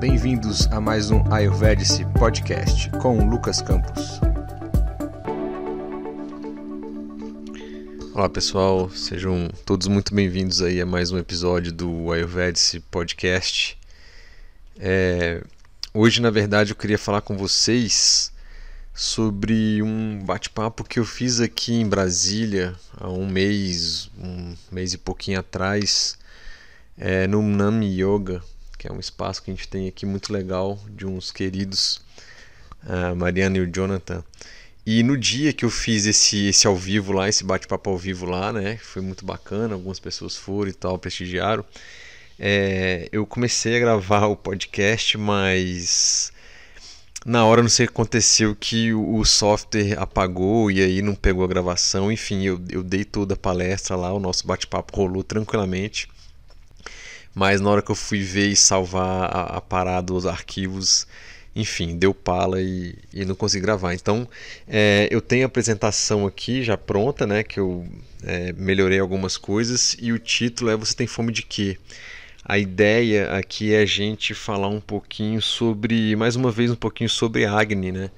Bem-vindos a mais um Ayurvedic Podcast com Lucas Campos. Olá pessoal, sejam todos muito bem-vindos aí a mais um episódio do Ayurvedic Podcast. É... Hoje, na verdade, eu queria falar com vocês sobre um bate-papo que eu fiz aqui em Brasília há um mês, um mês e pouquinho atrás, é, no Nami Yoga, que é um espaço que a gente tem aqui muito legal de uns queridos, a Mariana e o Jonathan. E no dia que eu fiz esse, esse ao vivo lá, esse bate-papo ao vivo lá, né, foi muito bacana, algumas pessoas foram e tal, prestigiaram. É, eu comecei a gravar o podcast, mas na hora não sei o que aconteceu que o software apagou e aí não pegou a gravação. Enfim, eu, eu dei toda a palestra lá, o nosso bate-papo rolou tranquilamente. Mas na hora que eu fui ver e salvar a, a parada, os arquivos, enfim, deu pala e, e não consegui gravar. Então, é, eu tenho a apresentação aqui já pronta, né? Que eu é, melhorei algumas coisas e o título é Você tem fome de quê? A ideia aqui é a gente falar um pouquinho sobre, mais uma vez, um pouquinho sobre Agni, né?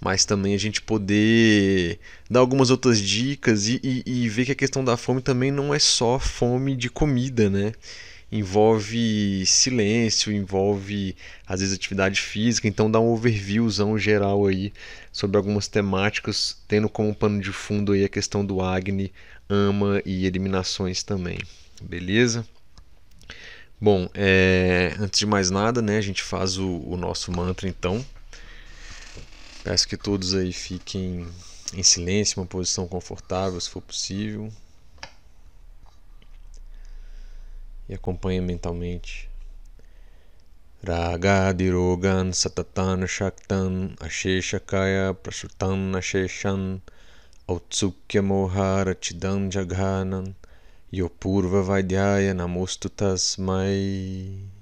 Mas também a gente poder dar algumas outras dicas e, e, e ver que a questão da fome também não é só fome de comida, né? Envolve silêncio, envolve às vezes atividade física, então dá um overviewzão geral aí sobre algumas temáticas, tendo como pano de fundo aí a questão do Agni, ama e eliminações também. Beleza? Bom, é, antes de mais nada, né, a gente faz o, o nosso mantra então. Peço que todos aí fiquem em silêncio, uma posição confortável, se for possível. E acompanha mentalmente. Ragadirogan satatan shaktan asheshakaya prasutan asheshan autsukya mohara chidan jaghanan yopurva vaidhyaya namostu tasmai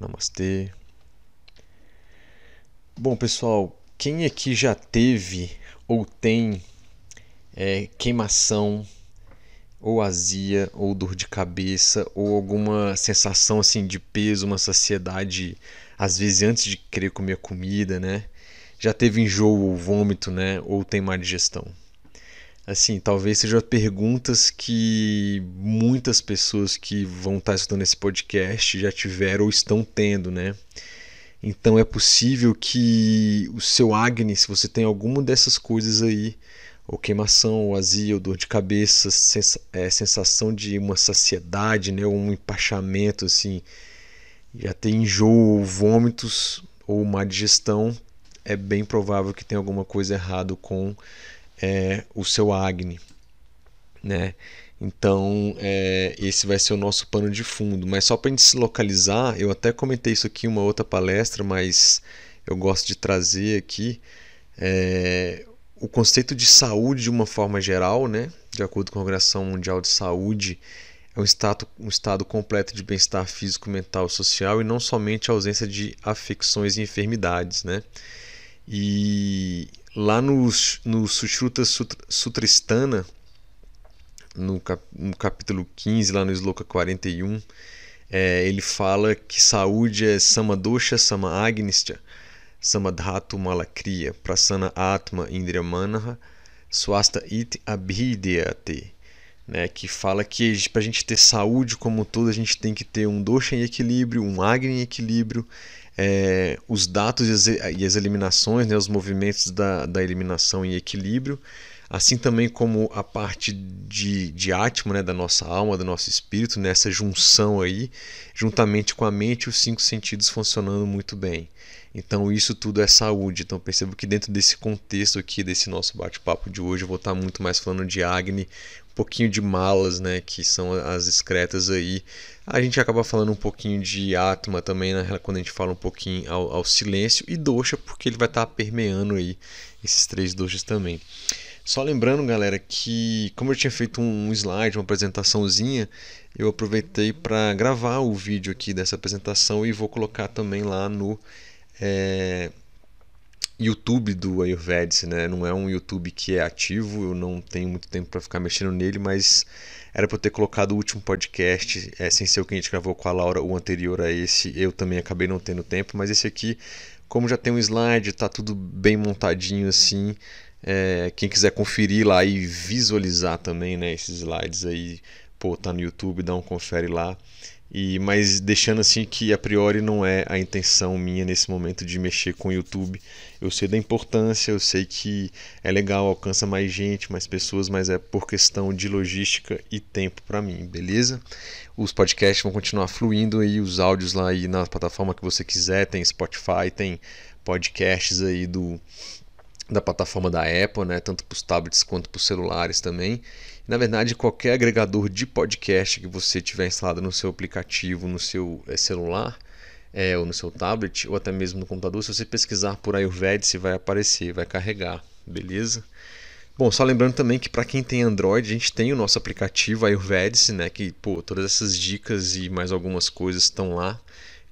Namastê. Bom, pessoal, quem aqui já teve ou tem é, queimação ou azia, ou dor de cabeça, ou alguma sensação assim de peso, uma saciedade, às vezes antes de querer comer comida, né? Já teve enjoo ou vômito, né? Ou tem má digestão. Assim, talvez sejam perguntas que muitas pessoas que vão estar estudando esse podcast já tiveram ou estão tendo, né? Então é possível que o seu Agni, se você tem alguma dessas coisas aí, ou queimação, ou azia, ou dor de cabeça, sens é, sensação de uma saciedade, né, um empachamento, assim, já tem enjoo, vômitos, ou má digestão, é bem provável que tenha alguma coisa errada com é, o seu acne, né? Então, é, esse vai ser o nosso pano de fundo. Mas só para a gente se localizar, eu até comentei isso aqui em uma outra palestra, mas eu gosto de trazer aqui. É, o conceito de saúde de uma forma geral, né, de acordo com a Organização Mundial de Saúde, é um estado, um estado completo de bem-estar físico, mental e social e não somente a ausência de afecções e enfermidades. Né? E lá no, no Sushruta Sutristana, no, cap, no capítulo 15, lá no Sloka 41, é, ele fala que saúde é Samadosha Samagnistya, Samadhatu Malakriya, Prasana Atma Indriyamanaha, Swasta It Abhidyate, né, que fala que para a gente ter saúde como todo, a gente tem que ter um dosha em equilíbrio, um agni em equilíbrio, é, os dados e as, e as eliminações, né, os movimentos da, da eliminação em equilíbrio, assim também como a parte de, de Atma, né, da nossa alma, do nosso espírito, nessa junção aí, juntamente com a mente e os cinco sentidos funcionando muito bem. Então isso tudo é saúde. Então percebo que dentro desse contexto aqui desse nosso bate-papo de hoje eu vou estar muito mais falando de Agni, um pouquinho de malas, né, que são as excretas aí. A gente acaba falando um pouquinho de Atma também, né, quando a gente fala um pouquinho ao, ao silêncio e Dosha, porque ele vai estar permeando aí esses três doshas também. Só lembrando, galera, que como eu tinha feito um slide, uma apresentaçãozinha, eu aproveitei para gravar o vídeo aqui dessa apresentação e vou colocar também lá no é, YouTube do Ayurvedic, né? Não é um YouTube que é ativo, eu não tenho muito tempo para ficar mexendo nele, mas Era para eu ter colocado o último podcast, é, sem ser o que a gente gravou com a Laura, o anterior a esse. Eu também acabei não tendo tempo, mas esse aqui, como já tem um slide, tá tudo bem montadinho assim. É, quem quiser conferir lá e visualizar também né, esses slides aí, pô, tá no YouTube, dá um confere lá. E, mas deixando assim que a priori não é a intenção minha nesse momento de mexer com o YouTube. Eu sei da importância, eu sei que é legal, alcança mais gente, mais pessoas, mas é por questão de logística e tempo para mim, beleza? Os podcasts vão continuar fluindo aí, os áudios lá aí na plataforma que você quiser, tem Spotify, tem podcasts aí do da plataforma da Apple, né, tanto para os tablets quanto para os celulares também. Na verdade, qualquer agregador de podcast que você tiver instalado no seu aplicativo, no seu é, celular, é, ou no seu tablet, ou até mesmo no computador, se você pesquisar por Ayurvedic, vai aparecer, vai carregar, beleza? Bom, só lembrando também que para quem tem Android, a gente tem o nosso aplicativo Ayurvedic, né, que pô, todas essas dicas e mais algumas coisas estão lá.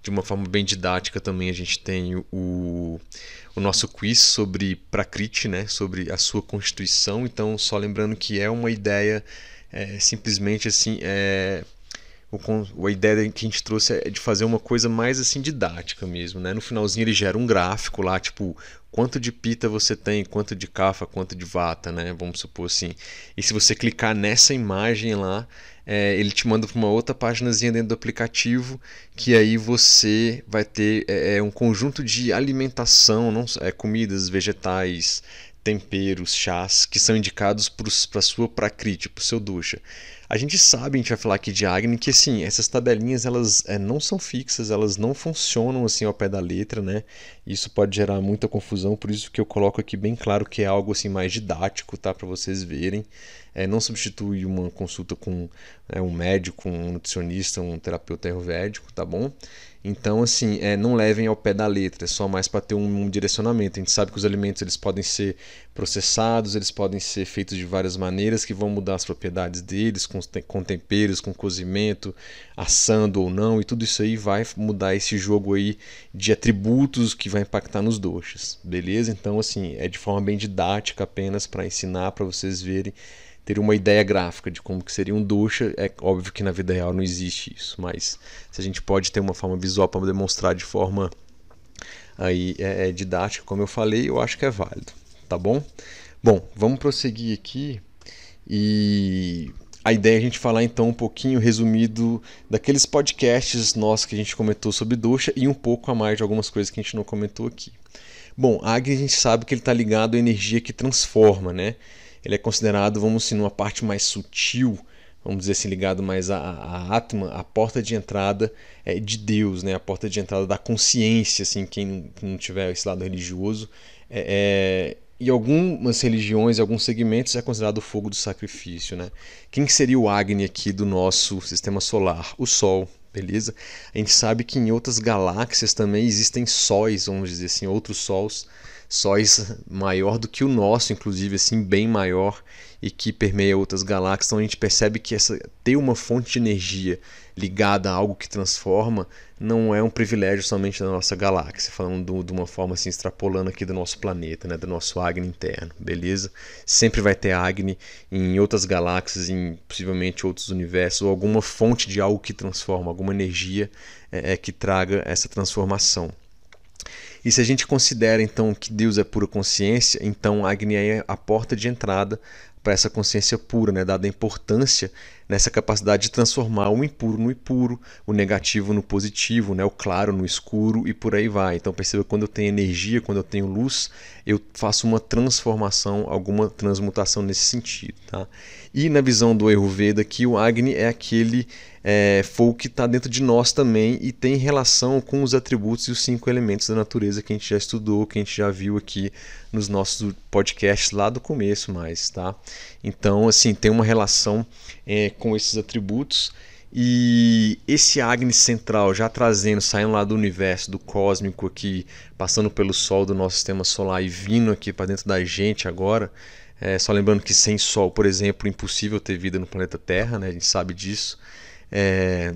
De uma forma bem didática também a gente tem o o nosso quiz sobre Prakriti, né, sobre a sua constituição. Então, só lembrando que é uma ideia é, simplesmente assim, é, o, a ideia que a gente trouxe é de fazer uma coisa mais assim didática mesmo, né? No finalzinho ele gera um gráfico lá, tipo quanto de pita você tem, quanto de kafa, quanto de vata, né? Vamos supor assim. E se você clicar nessa imagem lá, é, ele te manda para uma outra páginazinha dentro do aplicativo que aí você vai ter é, é um conjunto de alimentação, não é, comidas, vegetais, temperos, chás que são indicados para a sua prakriti, para o seu ducha. A gente sabe, a gente vai falar aqui de Agni, que assim, essas tabelinhas elas é, não são fixas, elas não funcionam assim ao pé da letra, né? Isso pode gerar muita confusão, por isso que eu coloco aqui bem claro que é algo assim mais didático, tá? Para vocês verem. É, não substitui uma consulta com é, um médico, um nutricionista, um terapeuta ayurvédico, tá bom? Então, assim, é, não levem ao pé da letra, é só mais para ter um, um, direcionamento. A gente sabe que os alimentos eles podem ser processados, eles podem ser feitos de várias maneiras que vão mudar as propriedades deles, com, com temperos, com cozimento, assando ou não, e tudo isso aí vai mudar esse jogo aí de atributos que vai impactar nos doxas, beleza? Então, assim, é de forma bem didática apenas para ensinar, para vocês verem ter uma ideia gráfica de como que seria um ducha. É óbvio que na vida real não existe isso, mas se a gente pode ter uma forma visual para demonstrar de forma aí é, é didática, como eu falei, eu acho que é válido, tá bom? Bom, vamos prosseguir aqui e a ideia é a gente falar então um pouquinho resumido daqueles podcasts nossos que a gente comentou sobre ducha e um pouco a mais de algumas coisas que a gente não comentou aqui. Bom, Agni a gente sabe que ele está ligado à energia que transforma, né? Ele é considerado, vamos assim, numa parte mais sutil, vamos dizer assim, ligado mais à, à Atman, a porta de entrada é, de Deus, né? a porta de entrada da consciência, assim, quem não tiver esse lado religioso. É, é, e algumas religiões, alguns segmentos é considerado o fogo do sacrifício. Né? Quem seria o Agni aqui do nosso sistema solar? O Sol, beleza? A gente sabe que em outras galáxias também existem sóis, vamos dizer assim, outros sols sóis maior do que o nosso, inclusive assim bem maior e que permeia outras galáxias. Então a gente percebe que essa ter uma fonte de energia ligada a algo que transforma não é um privilégio somente da nossa galáxia, falando do, de uma forma assim extrapolando aqui do nosso planeta, né, do nosso Agni interno, beleza? Sempre vai ter Agni em outras galáxias, em possivelmente outros universos, ou alguma fonte de algo que transforma, alguma energia é, é que traga essa transformação. E se a gente considera então que Deus é pura consciência, então Agni é a porta de entrada para essa consciência pura, né? dada a importância nessa capacidade de transformar o impuro no impuro, o negativo no positivo, né? o claro no escuro e por aí vai. Então perceba quando eu tenho energia, quando eu tenho luz, eu faço uma transformação, alguma transmutação nesse sentido. Tá? E na visão do Ayurveda, que o Agni é aquele é, fogo que está dentro de nós também e tem relação com os atributos e os cinco elementos da natureza que a gente já estudou, que a gente já viu aqui nos nossos podcasts lá do começo mais, tá? Então, assim, tem uma relação é, com esses atributos e esse Agni central já trazendo, saindo lá do universo, do cósmico aqui, passando pelo Sol do nosso sistema solar e vindo aqui para dentro da gente agora, é, só lembrando que sem Sol, por exemplo, é impossível ter vida no planeta Terra, né? a gente sabe disso. É,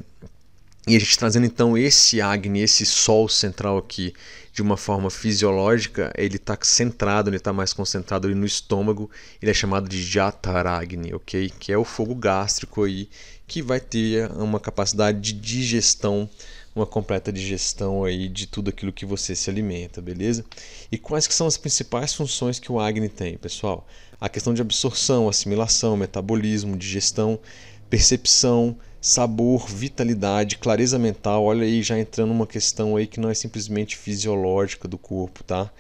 e a gente trazendo então esse Agni, esse Sol central aqui, de uma forma fisiológica, ele está centrado, ele está mais concentrado ali no estômago, ele é chamado de Jataragni, ok? Que é o fogo gástrico aí, que vai ter uma capacidade de digestão, uma completa digestão aí de tudo aquilo que você se alimenta, beleza? E quais que são as principais funções que o Agni tem, pessoal? A questão de absorção, assimilação, metabolismo, digestão, percepção, sabor, vitalidade, clareza mental. Olha aí, já entrando numa questão aí que não é simplesmente fisiológica do corpo, tá?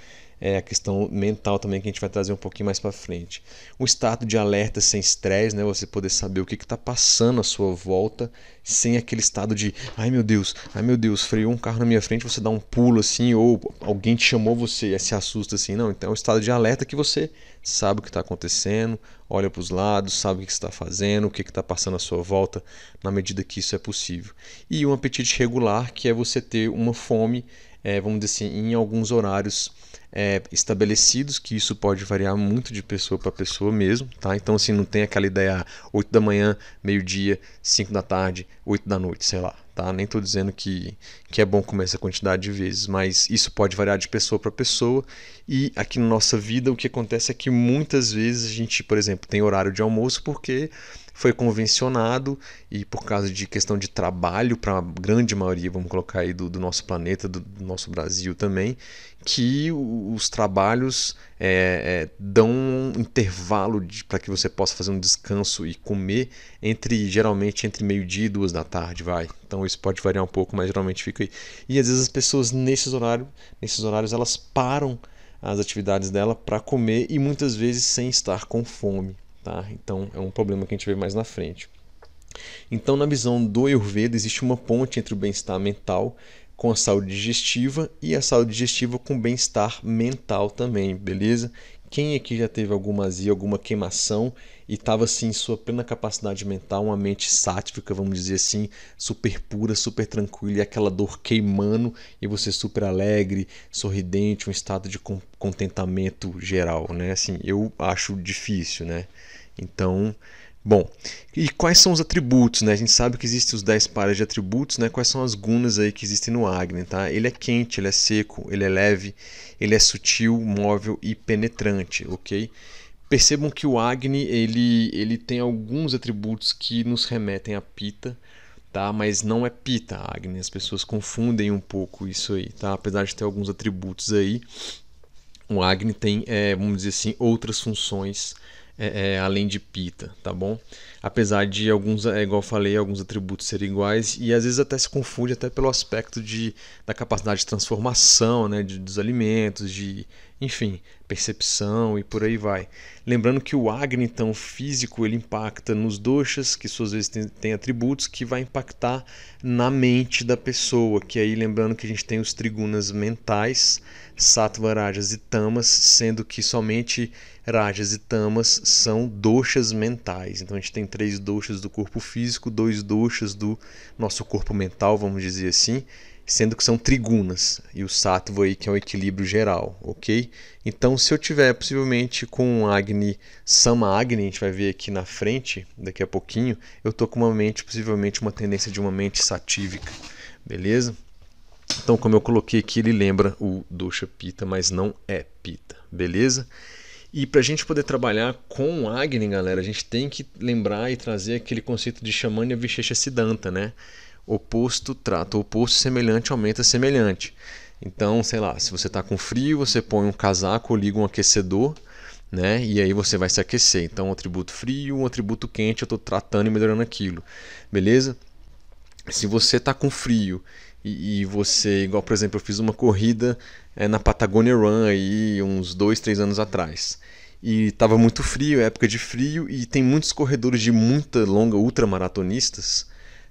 É a questão mental também que a gente vai trazer um pouquinho mais para frente. Um estado de alerta sem estresse, né? Você poder saber o que está passando à sua volta, sem aquele estado de ai meu Deus, ai meu Deus, freou um carro na minha frente, você dá um pulo assim, ou alguém te chamou você se assusta assim. Não, então é um estado de alerta que você sabe o que está acontecendo, olha para os lados, sabe o que está fazendo, o que está passando à sua volta, na medida que isso é possível. E um apetite regular, que é você ter uma fome, é, vamos dizer assim, em alguns horários é, estabelecidos, que isso pode variar muito de pessoa para pessoa mesmo, tá? Então, assim, não tem aquela ideia 8 da manhã, meio-dia, 5 da tarde, 8 da noite, sei lá, tá? Nem estou dizendo que, que é bom comer essa quantidade de vezes, mas isso pode variar de pessoa para pessoa. E aqui na nossa vida, o que acontece é que muitas vezes a gente, por exemplo, tem horário de almoço porque foi convencionado e por causa de questão de trabalho para a grande maioria, vamos colocar aí do, do nosso planeta, do, do, nosso Brasil também, que os trabalhos é, é, dão um intervalo para que você possa fazer um descanso e comer entre geralmente entre meio-dia e duas da tarde, vai. Então isso pode variar um pouco, mas geralmente fica aí. E às vezes as pessoas nesses horários, nesses horários elas param as atividades dela para comer e muitas vezes sem estar com fome. Tá? Então é um problema que a gente vê mais na frente. Então, na visão do Ayurveda, existe uma ponte entre o bem-estar mental com a saúde digestiva e a saúde digestiva com o bem-estar mental também, beleza? Quem aqui já teve alguma azia, alguma queimação e estava assim em sua plena capacidade mental, uma mente sátrica, vamos dizer assim, super pura, super tranquila e aquela dor queimando e você super alegre, sorridente, um estado de contentamento geral, né? Assim, eu acho difícil, né? Então, bom, e quais são os atributos, né? A gente sabe que existem os 10 pares de atributos, né? Quais são as gunas aí que existem no Agni, tá? Ele é quente, ele é seco, ele é leve, ele é sutil, móvel e penetrante, ok? Percebam que o Agni, ele, ele tem alguns atributos que nos remetem a Pita, tá? Mas não é Pita Agni, as pessoas confundem um pouco isso aí, tá? Apesar de ter alguns atributos aí, o Agni tem, é, vamos dizer assim, outras funções é, é, além de pita, tá bom? Apesar de alguns, é, igual eu falei, alguns atributos serem iguais e às vezes até se confunde até pelo aspecto de, da capacidade de transformação, né, de, dos alimentos, de, enfim, percepção e por aí vai. Lembrando que o Agni, então, físico, ele impacta nos doshas, que suas vezes tem, tem atributos, que vai impactar na mente da pessoa, que aí lembrando que a gente tem os trigunas mentais, sattva, rajas e tamas, sendo que somente rajas e tamas são doshas mentais. Então a gente tem três doshas do corpo físico, dois doshas do nosso corpo mental, vamos dizer assim, sendo que são trigunas e o sattva aí que é o equilíbrio geral, ok? Então se eu tiver possivelmente com Agni, Sama Agni, a gente vai ver aqui na frente, daqui a pouquinho, eu tô com uma mente, possivelmente uma tendência de uma mente satívica, beleza? Então como eu coloquei aqui, ele lembra o dosha Pita, mas não é Pita, beleza? E para a gente poder trabalhar com o Agni, galera, a gente tem que lembrar e trazer aquele conceito de Shamanya Vishesha Siddhanta, né? oposto trata oposto, semelhante aumenta semelhante. Então, sei lá, se você está com frio, você põe um casaco liga um aquecedor, né? E aí você vai se aquecer. Então, um atributo frio, um atributo quente, eu estou tratando e melhorando aquilo, beleza? Se você está com frio e, você, igual por exemplo, eu fiz uma corrida é, na Patagonia Run aí uns dois, três anos atrás. E estava muito frio, época de frio, e tem muitos corredores de muita longa ultramaratonistas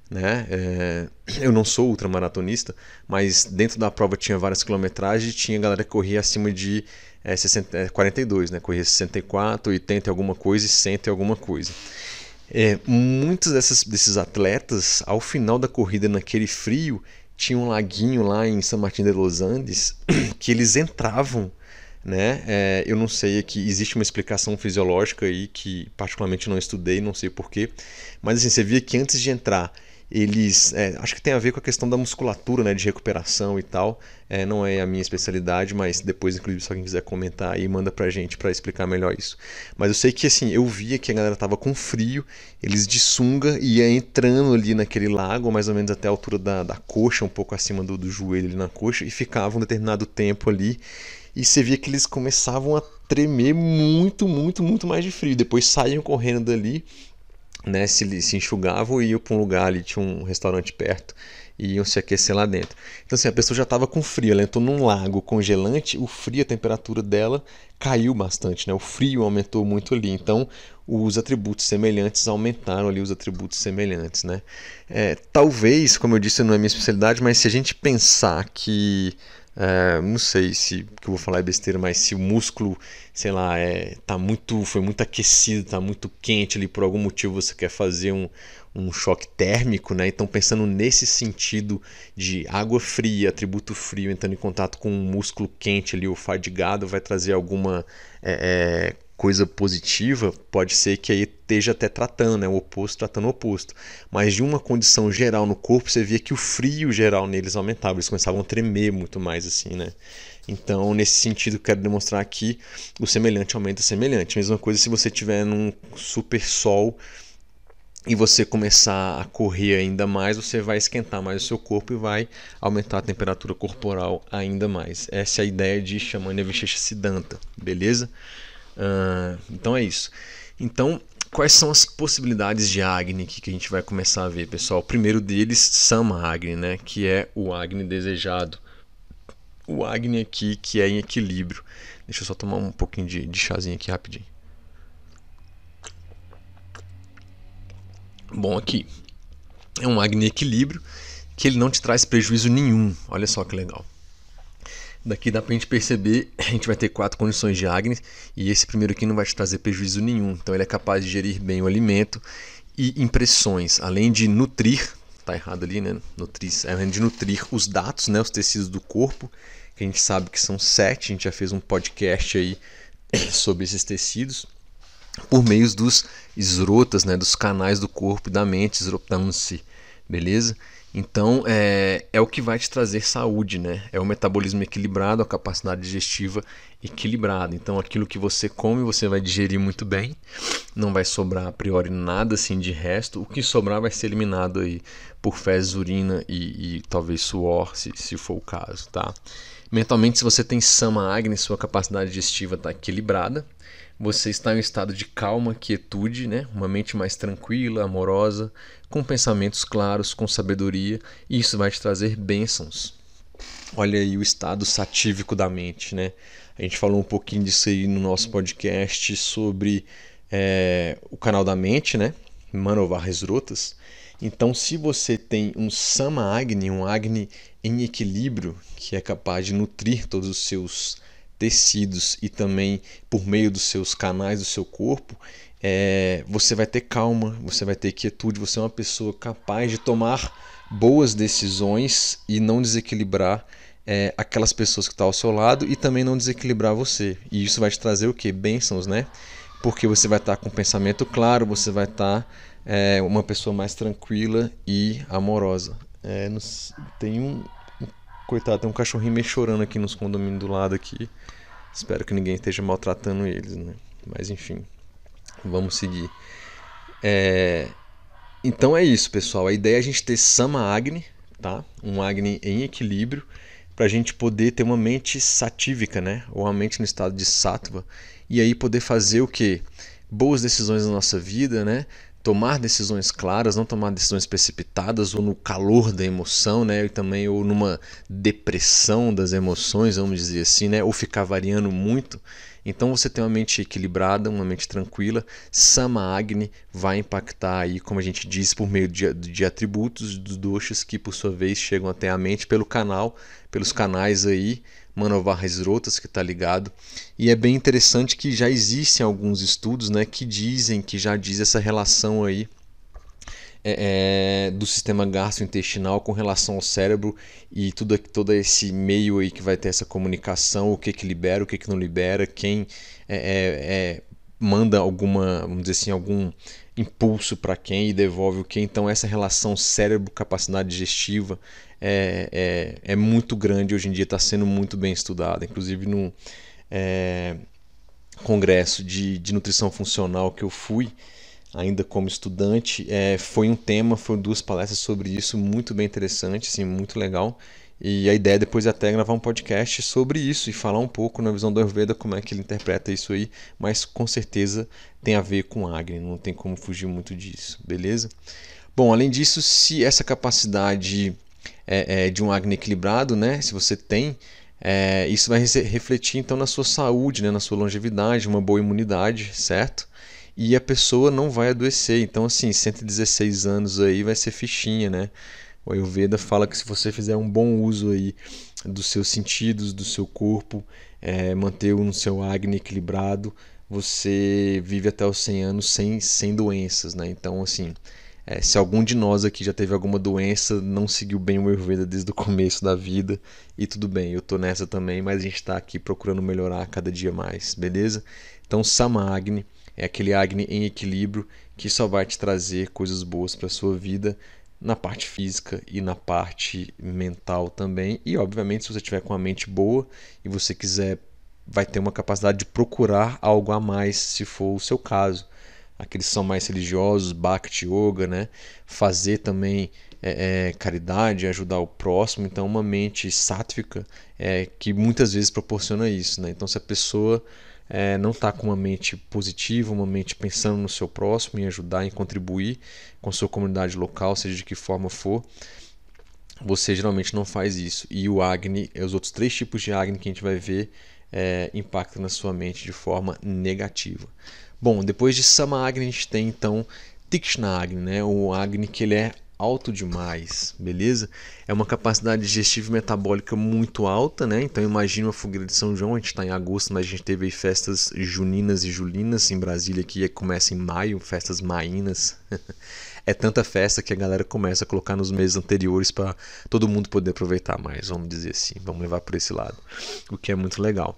né? É, eu não sou ultramaratonista, mas dentro da prova tinha várias quilometragens e tinha galera que corria acima de é, 60, é, 42, né? corria 64, 80 e alguma coisa e 100 e alguma coisa. É, muitos dessas, desses atletas, ao final da corrida naquele frio, tinha um laguinho lá em São Martin de los Andes que eles entravam né? É, eu não sei aqui, existe uma explicação fisiológica aí que particularmente não estudei, não sei porquê, mas assim, você via que antes de entrar eles é, acho que tem a ver com a questão da musculatura, né, de recuperação e tal. É, não é a minha especialidade, mas depois, inclusive, se alguém quiser comentar aí, manda pra gente para explicar melhor isso. Mas eu sei que assim, eu via que a galera tava com frio, eles de sunga ia entrando ali naquele lago, mais ou menos até a altura da, da coxa, um pouco acima do, do joelho ali na coxa, e ficavam um determinado tempo ali. E você via que eles começavam a tremer muito, muito, muito mais de frio. Depois saíam correndo dali né, se, se enxugavam e iam para um lugar ali, tinha um restaurante perto, e iam se aquecer lá dentro. Então, assim, a pessoa já estava com frio, ela entrou num lago congelante, o frio, a temperatura dela caiu bastante, né? o frio aumentou muito ali. Então, os atributos semelhantes aumentaram ali os atributos semelhantes. Né? É, talvez, como eu disse, não é minha especialidade, mas se a gente pensar que é, não sei se que eu vou falar é besteira, mas se o músculo, sei lá, é, tá muito, foi muito aquecido, tá muito quente ali por algum motivo você quer fazer um, um choque térmico, né? Então pensando nesse sentido de água fria, atributo frio entrando em contato com um músculo quente ali, o fadigado, vai trazer alguma é, é, coisa positiva, pode ser que aí esteja até tratando, né? o oposto tratando o oposto. Mas de uma condição geral no corpo, você via que o frio geral neles aumentava, eles começavam a tremer muito mais assim, né? Então, nesse sentido, quero demonstrar aqui o semelhante aumenta semelhante. Mesma coisa se você tiver num super sol e você começar a correr ainda mais, você vai esquentar mais o seu corpo e vai aumentar a temperatura corporal ainda mais. Essa é a ideia de Shamanya Vishecha Siddhanta, beleza? Uh, então é isso. Então, quais são as possibilidades de Agni que a gente vai começar a ver, pessoal? O primeiro deles, Sama Agni, né? que é o Agni desejado. O Agni aqui que é em equilíbrio. Deixa eu só tomar um pouquinho de, de chazinho aqui rapidinho. Bom, aqui é um Agni equilíbrio que ele não te traz prejuízo nenhum. Olha só que legal. Daqui dá para a gente perceber, a gente vai ter quatro condições de Agni e esse primeiro aqui não vai te trazer prejuízo nenhum. Então ele é capaz de gerir bem o alimento e impressões, além de nutrir, tá errado ali, né? Nutrir, além de nutrir os dados, né, os tecidos do corpo, que a gente sabe que são sete, a gente já fez um podcast aí sobre esses tecidos, por meio dos esrotas, né, dos canais do corpo e da mente, esrotam-se, beleza? Então é, é o que vai te trazer saúde, né? É o metabolismo equilibrado, a capacidade digestiva equilibrada. Então aquilo que você come você vai digerir muito bem, não vai sobrar a priori nada assim de resto. O que sobrar vai ser eliminado aí por fezes, urina e, e talvez suor, se, se for o caso, tá? Mentalmente, se você tem Sama Agni, sua capacidade digestiva está equilibrada você está em um estado de calma, quietude, né? uma mente mais tranquila, amorosa, com pensamentos claros, com sabedoria, e isso vai te trazer bênçãos. Olha aí o estado satívico da mente, né? A gente falou um pouquinho disso aí no nosso podcast sobre é, o canal da mente, né? Manovar Rotas. Então, se você tem um Sama Agni, um Agni em equilíbrio, que é capaz de nutrir todos os seus tecidos e também por meio dos seus canais do seu corpo, é, você vai ter calma, você vai ter quietude, você é uma pessoa capaz de tomar boas decisões e não desequilibrar é, aquelas pessoas que estão ao seu lado e também não desequilibrar você. E isso vai te trazer o que? Bênçãos, né? Porque você vai estar com pensamento claro, você vai estar é, uma pessoa mais tranquila e amorosa. É, tem um, Coitado, tem um cachorrinho meio chorando aqui nos condomínios do lado aqui. Espero que ninguém esteja maltratando eles, né? Mas enfim, vamos seguir. É... Então é isso, pessoal. A ideia é a gente ter Sama Agni, tá? Um Agni em equilíbrio, para a gente poder ter uma mente satívica, né? Ou uma mente no estado de sattva. E aí poder fazer o que? Boas decisões na nossa vida, né? tomar decisões claras, não tomar decisões precipitadas ou no calor da emoção, né? E também ou numa depressão das emoções, vamos dizer assim, né? Ou ficar variando muito. Então você tem uma mente equilibrada, uma mente tranquila. Sama Agni vai impactar aí, como a gente diz, por meio de, de atributos dos doshas que por sua vez chegam até a mente pelo canal, pelos canais aí Manovar Rotas, que está ligado. E é bem interessante que já existem alguns estudos né, que dizem, que já diz essa relação aí é, é, do sistema gastrointestinal com relação ao cérebro e tudo todo esse meio aí que vai ter essa comunicação, o que que libera, o que que não libera, quem é, é, é manda alguma, vamos dizer assim, algum impulso para quem e devolve o que. Então, essa relação cérebro-capacidade digestiva é, é, é, muito grande hoje em dia, está sendo muito bem estudada. Inclusive, no congresso de, de nutrição funcional que eu fui, ainda como estudante, é, foi um tema, foram duas palestras sobre isso, muito bem interessante, assim, muito legal. E a ideia depois é até gravar um podcast sobre isso e falar um pouco na visão do Ayurveda como é que ele interpreta isso aí, mas com certeza tem a ver com Agni, não tem como fugir muito disso, beleza? Bom, além disso, se essa capacidade é, é de um Agni equilibrado, né, se você tem, é, isso vai refletir então na sua saúde, né, na sua longevidade, uma boa imunidade, certo? E a pessoa não vai adoecer. Então, assim, 116 anos aí vai ser fichinha, né? O Ayurveda fala que se você fizer um bom uso aí dos seus sentidos, do seu corpo, é, manter o seu Agni equilibrado, você vive até os 100 anos sem, sem doenças, né? Então, assim, é, se algum de nós aqui já teve alguma doença, não seguiu bem o Ayurveda desde o começo da vida, e tudo bem, eu tô nessa também, mas a gente está aqui procurando melhorar cada dia mais, beleza? Então, Sama Agni é aquele Agni em equilíbrio que só vai te trazer coisas boas para sua vida, na parte física e na parte mental também. E obviamente, se você tiver com a mente boa e você quiser, vai ter uma capacidade de procurar algo a mais, se for o seu caso. Aqueles são mais religiosos, Bhakti Yoga, né? Fazer também é, é, caridade, ajudar o próximo. Então, uma mente sátvica é que muitas vezes proporciona isso, né? Então, se a pessoa é, não está com uma mente positiva, uma mente pensando no seu próximo, em ajudar, em contribuir com a sua comunidade local, seja de que forma for, você geralmente não faz isso. E o Agni, os outros três tipos de Agni que a gente vai ver, é, na sua mente de forma negativa. Bom, depois de Sama Agni, a gente tem então Tikshna Agni, né? o Agni que ele é alto demais, beleza? É uma capacidade digestiva e metabólica muito alta, né? Então imagine uma fogueira de São João, a gente está em agosto, mas a gente teve festas juninas e julinas em Brasília que começa em maio, festas mainas. é tanta festa que a galera começa a colocar nos meses anteriores para todo mundo poder aproveitar mais, vamos dizer assim, vamos levar por esse lado, o que é muito legal.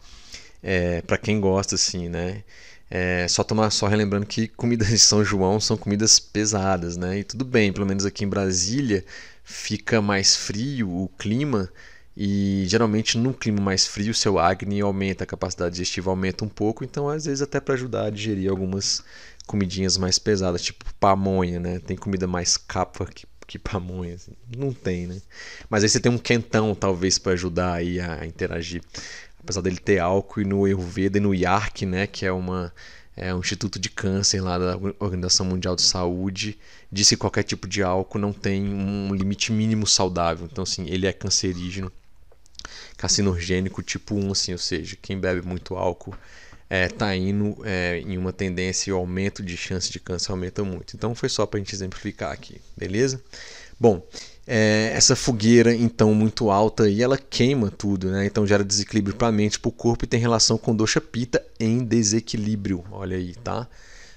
É, para quem gosta assim, né? É, só tomar só relembrando que comidas de São João são comidas pesadas, né? E tudo bem, pelo menos aqui em Brasília fica mais frio o clima e geralmente num clima mais frio seu acne aumenta, a capacidade digestiva aumenta um pouco, então às vezes até para ajudar a digerir algumas comidinhas mais pesadas, tipo pamonha, né? Tem comida mais capa que, que pamonha, assim. não tem, né? Mas aí você tem um quentão talvez para ajudar aí a interagir apesar dele ter álcool, e no Ayurveda e no IARC, né, que é, uma, é um instituto de câncer lá da Organização Mundial de Saúde, disse que qualquer tipo de álcool não tem um limite mínimo saudável. Então, assim, ele é cancerígeno, carcinogênico tipo 1, assim, ou seja, quem bebe muito álcool está é, tá indo é, em uma tendência e o aumento de chance de câncer aumenta muito. Então, foi só para a gente exemplificar aqui, beleza? Bom, é, essa fogueira então muito alta e ela queima tudo, né? Então gera desequilíbrio para a mente, para o corpo e tem relação com dosha pita em desequilíbrio. Olha aí, tá?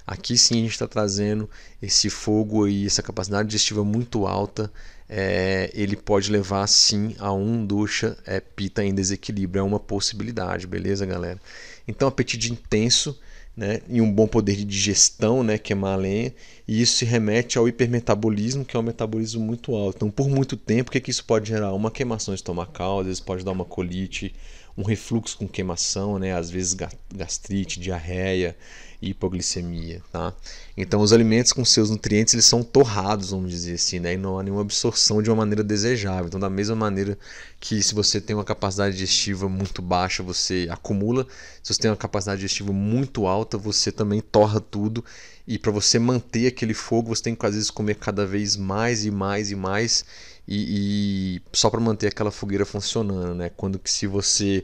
Aqui sim a gente está trazendo esse fogo e essa capacidade digestiva muito alta. É, ele pode levar sim a um dosha é, pita em desequilíbrio. É uma possibilidade, beleza, galera? Então apetite intenso né, e um bom poder de digestão, né, queimar a lenha, e isso se remete ao hipermetabolismo, que é um metabolismo muito alto. Então, por muito tempo, o que, é que isso pode gerar? Uma queimação estomacal, às vezes pode dar uma colite, um refluxo com queimação, né, às vezes gastrite, diarreia, hipoglicemia, tá? Então os alimentos com seus nutrientes eles são torrados, vamos dizer assim, né? E não há nenhuma absorção de uma maneira desejável. Então da mesma maneira que se você tem uma capacidade digestiva muito baixa, você acumula. Se você tem uma capacidade digestiva muito alta, você também torra tudo. E para você manter aquele fogo, você tem que às vezes comer cada vez mais e mais e mais. E, e, só para manter aquela fogueira funcionando, né? Quando que se você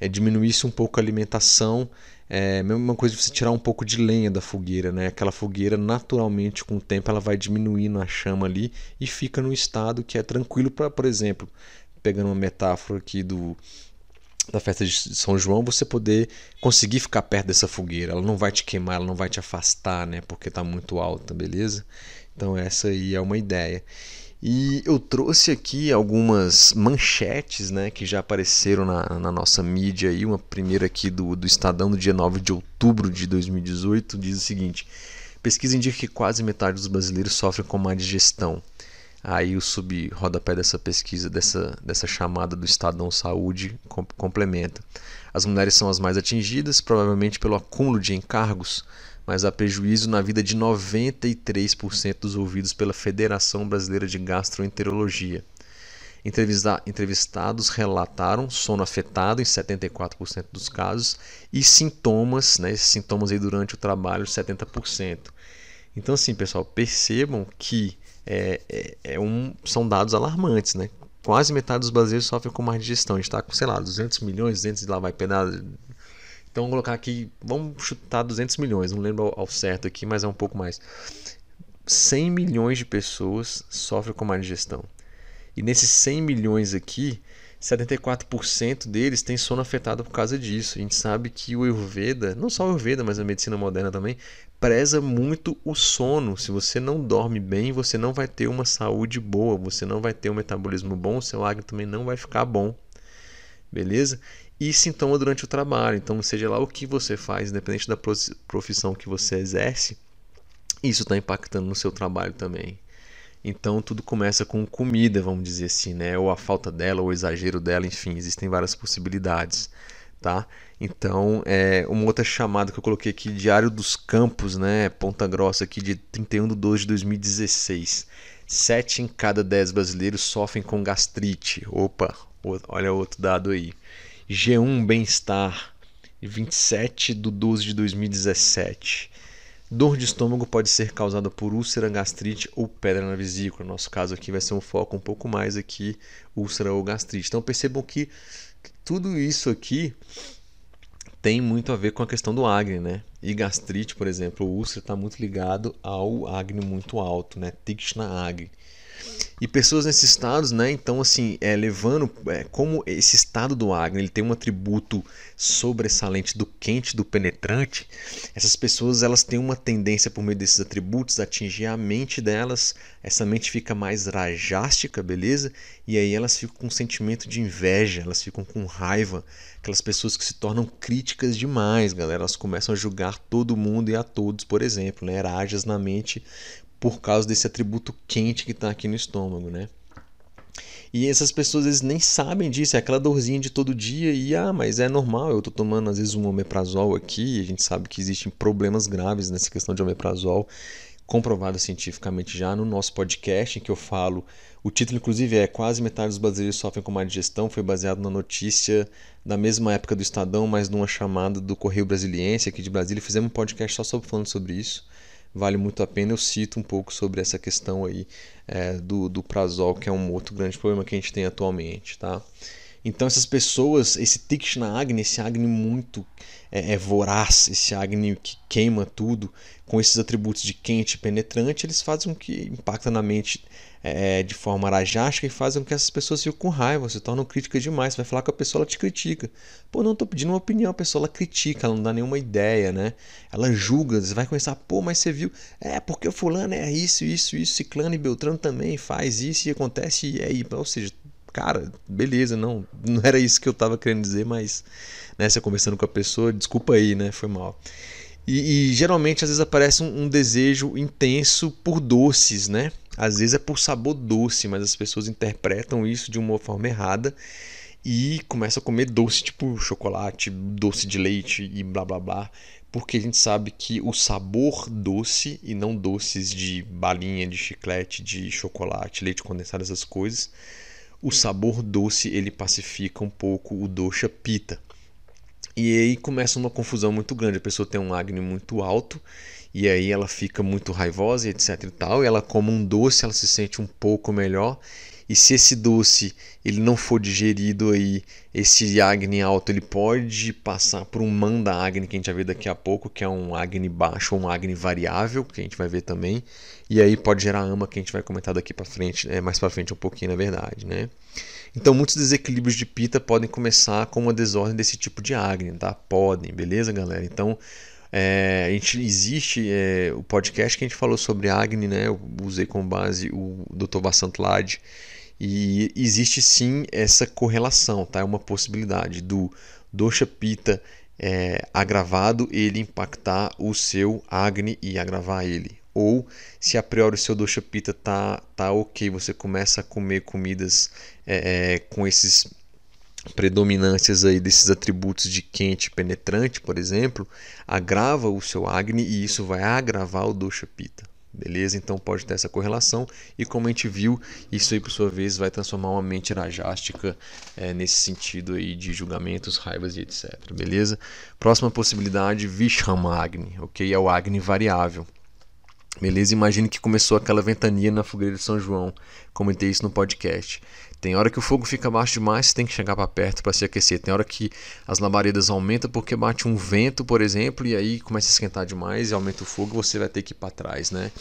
é, diminuísse um pouco a alimentação, é a mesma coisa de você tirar um pouco de lenha da fogueira, né? Aquela fogueira naturalmente com o tempo ela vai diminuindo a chama ali e fica num estado que é tranquilo para, por exemplo, pegando uma metáfora aqui do da festa de São João, você poder conseguir ficar perto dessa fogueira. Ela não vai te queimar, ela não vai te afastar, né? Porque está muito alta, beleza? Então essa aí é uma ideia. E eu trouxe aqui algumas manchetes né, que já apareceram na, na nossa mídia. Aí. Uma primeira aqui do, do Estadão, do dia 9 de outubro de 2018, diz o seguinte: Pesquisa indica que quase metade dos brasileiros sofrem com má digestão. Aí o sub-rodapé dessa pesquisa, dessa, dessa chamada do Estadão Saúde, complementa. As mulheres são as mais atingidas, provavelmente pelo acúmulo de encargos, mas há prejuízo na vida de 93% dos ouvidos pela Federação Brasileira de Gastroenterologia. Entrevistados relataram sono afetado em 74% dos casos e sintomas, né, sintomas aí durante o trabalho, 70%. Então, assim, pessoal, percebam que é, é, é um, são dados alarmantes, né? Quase metade dos brasileiros sofrem com má digestão. A gente está com, sei lá, 200 milhões, 200 lá vai pedaço. Então, vamos colocar aqui, vamos chutar 200 milhões, não lembro ao certo aqui, mas é um pouco mais. 100 milhões de pessoas sofrem com má digestão. E nesses 100 milhões aqui, 74% deles têm sono afetado por causa disso. A gente sabe que o Ayurveda, não só o Ayurveda, mas a medicina moderna também, preza muito o sono. Se você não dorme bem, você não vai ter uma saúde boa, você não vai ter um metabolismo bom, seu acne também não vai ficar bom. Beleza? E sintoma durante o trabalho. Então, seja lá o que você faz, independente da profissão que você exerce, isso está impactando no seu trabalho também. Então tudo começa com comida, vamos dizer assim, né? Ou a falta dela, ou o exagero dela, enfim, existem várias possibilidades, tá? Então, é, uma outra chamada que eu coloquei aqui, Diário dos Campos, né? Ponta Grossa aqui de 31 de 12 de 2016. Sete em cada dez brasileiros sofrem com gastrite. Opa, olha outro dado aí. G1 Bem-Estar, 27 de 12 de 2017. Dor de estômago pode ser causada por úlcera, gastrite ou pedra na vesícula. No nosso caso aqui vai ser um foco um pouco mais aqui, úlcera ou gastrite. Então percebam que tudo isso aqui tem muito a ver com a questão do acne, né? E gastrite, por exemplo, o úlcera está muito ligado ao acne muito alto, né? Tichnà acne. E pessoas nesses estados, né? Então, assim, é, levando é, como esse estado do Agni ele tem um atributo sobressalente do quente, do penetrante. Essas pessoas elas têm uma tendência por meio desses atributos a atingir a mente delas. Essa mente fica mais rajástica, beleza? E aí elas ficam com um sentimento de inveja, elas ficam com raiva. Aquelas pessoas que se tornam críticas demais, galera. Elas começam a julgar todo mundo e a todos, por exemplo, né? Rajas na mente por causa desse atributo quente que está aqui no estômago, né? E essas pessoas eles nem sabem disso, é aquela dorzinha de todo dia e ah, mas é normal, eu tô tomando às vezes um omeprazol aqui, a gente sabe que existem problemas graves nessa questão de omeprazol, comprovado cientificamente já no nosso podcast em que eu falo, o título inclusive é quase metade dos brasileiros sofrem com má digestão, foi baseado na notícia da mesma época do Estadão, mas numa chamada do Correio Brasiliense aqui de Brasília, fizemos um podcast só sobre, falando sobre isso vale muito a pena. Eu cito um pouco sobre essa questão aí é, do, do prazol, que é um outro grande problema que a gente tem atualmente, tá? Então essas pessoas, esse Tikshna Agni, esse Agni muito é, é, voraz, esse Agni que queima tudo, com esses atributos de quente e penetrante, eles fazem com que impacta na mente é, de forma arajástica e fazem com que essas pessoas fiquem com raiva, se tornam críticas demais. Você vai falar com a pessoa, ela te critica. Pô, não estou pedindo uma opinião, a pessoa ela critica, ela não dá nenhuma ideia, né? Ela julga, você vai começar, pô, mas você viu, é porque o fulano é isso, isso, isso, ciclano e beltrano também faz isso e acontece e aí, ou seja, cara, beleza, não, não era isso que eu estava querendo dizer, mas né, você conversando com a pessoa, desculpa aí, né, foi mal. E, e geralmente às vezes aparece um, um desejo intenso por doces, né? Às vezes é por sabor doce, mas as pessoas interpretam isso de uma forma errada e começam a comer doce, tipo chocolate, doce de leite e blá blá blá, porque a gente sabe que o sabor doce e não doces de balinha, de chiclete, de chocolate, leite condensado, essas coisas, o sabor doce ele pacifica um pouco o dosha pita. E aí começa uma confusão muito grande. A pessoa tem um acne muito alto e aí ela fica muito raivosa, etc e tal. E ela come um doce, ela se sente um pouco melhor. E se esse doce ele não for digerido aí, esse acne alto ele pode passar por um manda acne que a gente vai ver daqui a pouco, que é um acne baixo ou um acne variável, que a gente vai ver também. E aí pode gerar ama que a gente vai comentar daqui para frente, é, mais para frente um pouquinho na verdade, né? Então muitos desequilíbrios de pita podem começar com uma desordem desse tipo de acne, tá? Podem, beleza, galera? Então é, a gente existe é, o podcast que a gente falou sobre Agni, né? Eu usei como base o Dr. Vasant Lad e existe sim essa correlação, tá? É uma possibilidade do dosha pita é, agravado ele impactar o seu Agni e agravar ele. Ou se a priori o seu dosha pita tá, tá ok, você começa a comer comidas é, é, com esses predominâncias aí desses atributos de quente penetrante, por exemplo, agrava o seu Agni e isso vai agravar o dosha pita. Beleza? Então pode ter essa correlação e como a gente viu, isso aí por sua vez vai transformar uma mente rajástica é, nesse sentido aí de julgamentos, raivas e etc. Beleza? Próxima possibilidade, Vishama Agni, ok? É o Agni variável. Beleza? Imagine que começou aquela ventania na fogueira de São João. Comentei isso no podcast. Tem hora que o fogo fica baixo demais, você tem que chegar para perto para se aquecer. Tem hora que as labaredas aumentam porque bate um vento, por exemplo, e aí começa a esquentar demais e aumenta o fogo, você vai ter que ir para trás, né?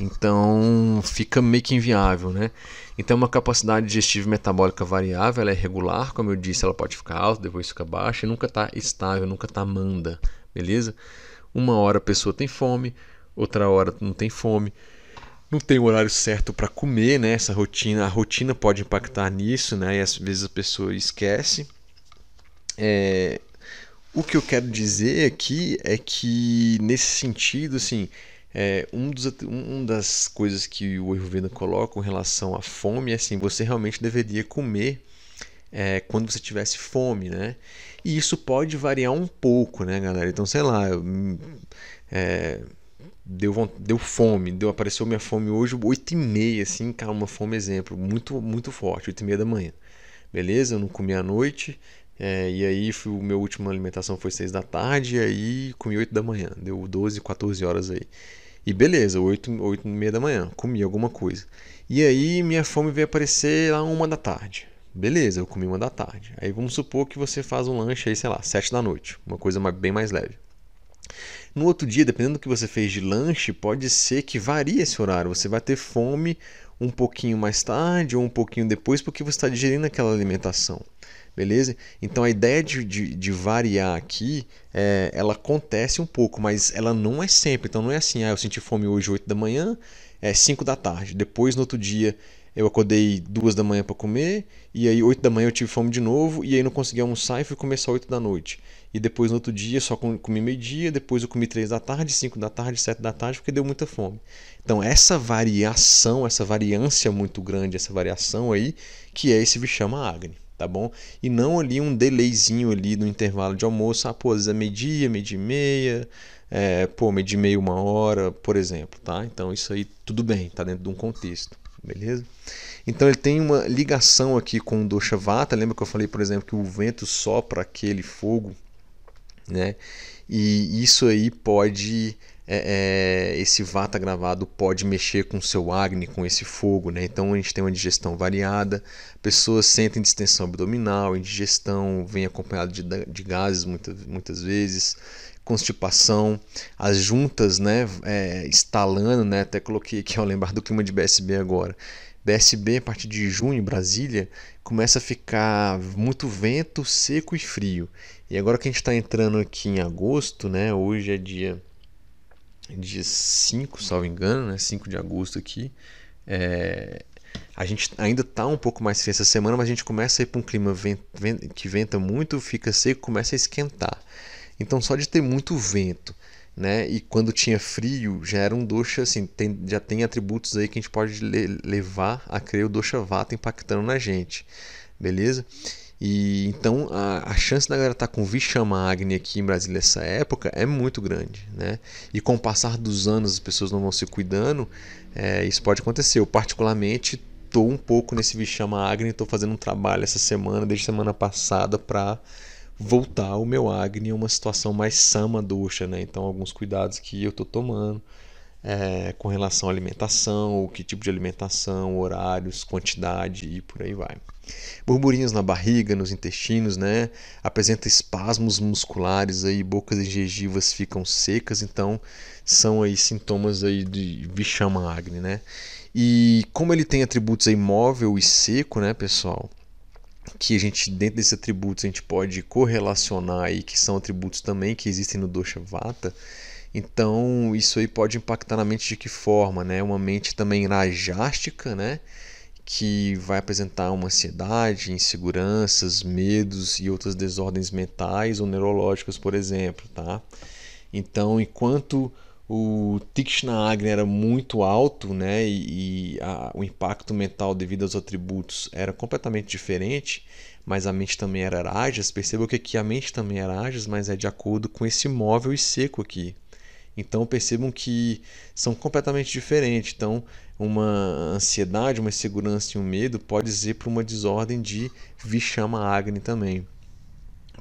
Então fica meio que inviável, né? Então uma capacidade digestiva metabólica variável, ela é regular, como eu disse, ela pode ficar alta, depois fica baixa, e nunca está estável, nunca está manda, beleza? Uma hora a pessoa tem fome, outra hora não tem fome não tem o horário certo para comer, né? Essa rotina, a rotina pode impactar nisso, né? E às vezes a pessoa esquece. É, o que eu quero dizer aqui é que nesse sentido, assim, é, um, dos, um das coisas que o Ayurveda coloca com relação à fome é assim, você realmente deveria comer é, quando você tivesse fome, né? E isso pode variar um pouco, né, galera? Então, sei lá, é, deu, deu fome, deu, apareceu minha fome hoje, 8 e meia, assim, cara, uma fome exemplo, muito, muito forte, 8 e meia da manhã. Beleza? Eu não comi à noite, é, e aí fui, o meu última alimentação foi 6 da tarde, e aí comi 8 da manhã, deu 12, 14 horas aí. E beleza, 8, 8 e meia da manhã, comi alguma coisa. E aí minha fome veio aparecer lá uma da tarde. Beleza, eu comi uma da tarde. Aí vamos supor que você faz um lanche aí, sei lá, 7 da noite, uma coisa bem mais leve. No outro dia, dependendo do que você fez de lanche, pode ser que varie esse horário. Você vai ter fome um pouquinho mais tarde ou um pouquinho depois, porque você está digerindo aquela alimentação. Beleza? Então a ideia de, de, de variar aqui, é, ela acontece um pouco, mas ela não é sempre. Então não é assim, ah, eu senti fome hoje 8 da manhã, é 5 da tarde. Depois no outro dia eu acordei duas da manhã para comer, e aí 8 da manhã eu tive fome de novo, e aí não consegui almoçar e fui só 8 da noite e depois no outro dia só comi meio-dia, depois eu comi 3 da tarde, 5 da tarde, 7 da tarde, porque deu muita fome. Então, essa variação, essa variância muito grande, essa variação aí, que é esse Vishama Agni, tá bom? E não ali um delayzinho ali no intervalo de almoço, ah, pô, às vezes é meio-dia, meio-dia e meia, é, pô, meio-dia e meia, uma hora, por exemplo, tá? Então, isso aí tudo bem, tá dentro de um contexto, beleza? Então ele tem uma ligação aqui com o Dosha Vata. Lembra que eu falei, por exemplo, que o vento sopra aquele fogo né? E isso aí pode é, é, esse vata gravado pode mexer com o seu acne, com esse fogo, né? Então a gente tem uma digestão variada, pessoas sentem distensão abdominal, indigestão vem acompanhado de, de gases muitas, muitas vezes, constipação, as juntas, né, é, estalando, né? Até coloquei aqui ao lembrar do clima de BSB agora. BSB a partir de junho, Brasília, começa a ficar muito vento, seco e frio. E agora que a gente está entrando aqui em agosto, né? Hoje é dia, dia 5, salvo engano, né? 5 de agosto aqui. É, a gente ainda está um pouco mais frio essa semana, mas a gente começa a ir para um clima vent, vent, que venta muito, fica seco, começa a esquentar. Então só de ter muito vento, né? E quando tinha frio, já era um dosha assim, tem, já tem atributos aí que a gente pode le levar a crer o dosha vata impactando na gente. Beleza? E então a, a chance da galera estar tá com Vishama Agni aqui em Brasília nessa época é muito grande, né? E com o passar dos anos as pessoas não vão se cuidando, é, isso pode acontecer. Eu particularmente estou um pouco nesse Vishama Agni, estou fazendo um trabalho essa semana, desde semana passada, para voltar o meu Agni a uma situação mais sama dosha, né? Então alguns cuidados que eu estou tomando é, com relação à alimentação, o que tipo de alimentação, horários, quantidade e por aí vai. Burburinhos na barriga, nos intestinos, né? Apresenta espasmos musculares aí, bocas e gengivas ficam secas, então são aí sintomas aí de Vishama Agni, né? E como ele tem atributos aí móvel e seco, né, pessoal? Que a gente dentro desses atributos a gente pode correlacionar aí que são atributos também que existem no dosha vata então, isso aí pode impactar na mente de que forma, né? Uma mente também rajástica, né? Que vai apresentar uma ansiedade, inseguranças, medos e outras desordens mentais ou neurológicas, por exemplo, tá? Então, enquanto o Tikshna Agni era muito alto, né, e, e a, o impacto mental devido aos atributos era completamente diferente, mas a mente também era Rajas. Perceba que aqui a mente também era Rajas, mas é de acordo com esse móvel e seco aqui. Então percebam que são completamente diferentes. Então, uma ansiedade, uma insegurança e um medo pode ser para uma desordem de Vishama Agni também.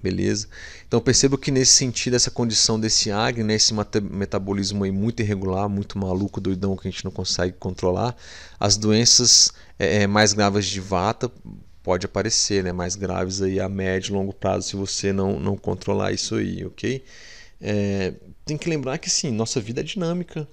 Beleza? Então perceba que nesse sentido, essa condição desse Agni, né, esse metabolismo aí muito irregular, muito maluco, doidão que a gente não consegue controlar, as doenças é, é mais graves de Vata pode aparecer, né, mais graves aí a médio e longo prazo se você não, não controlar isso aí, ok? É, tem que lembrar que sim, nossa vida é dinâmica,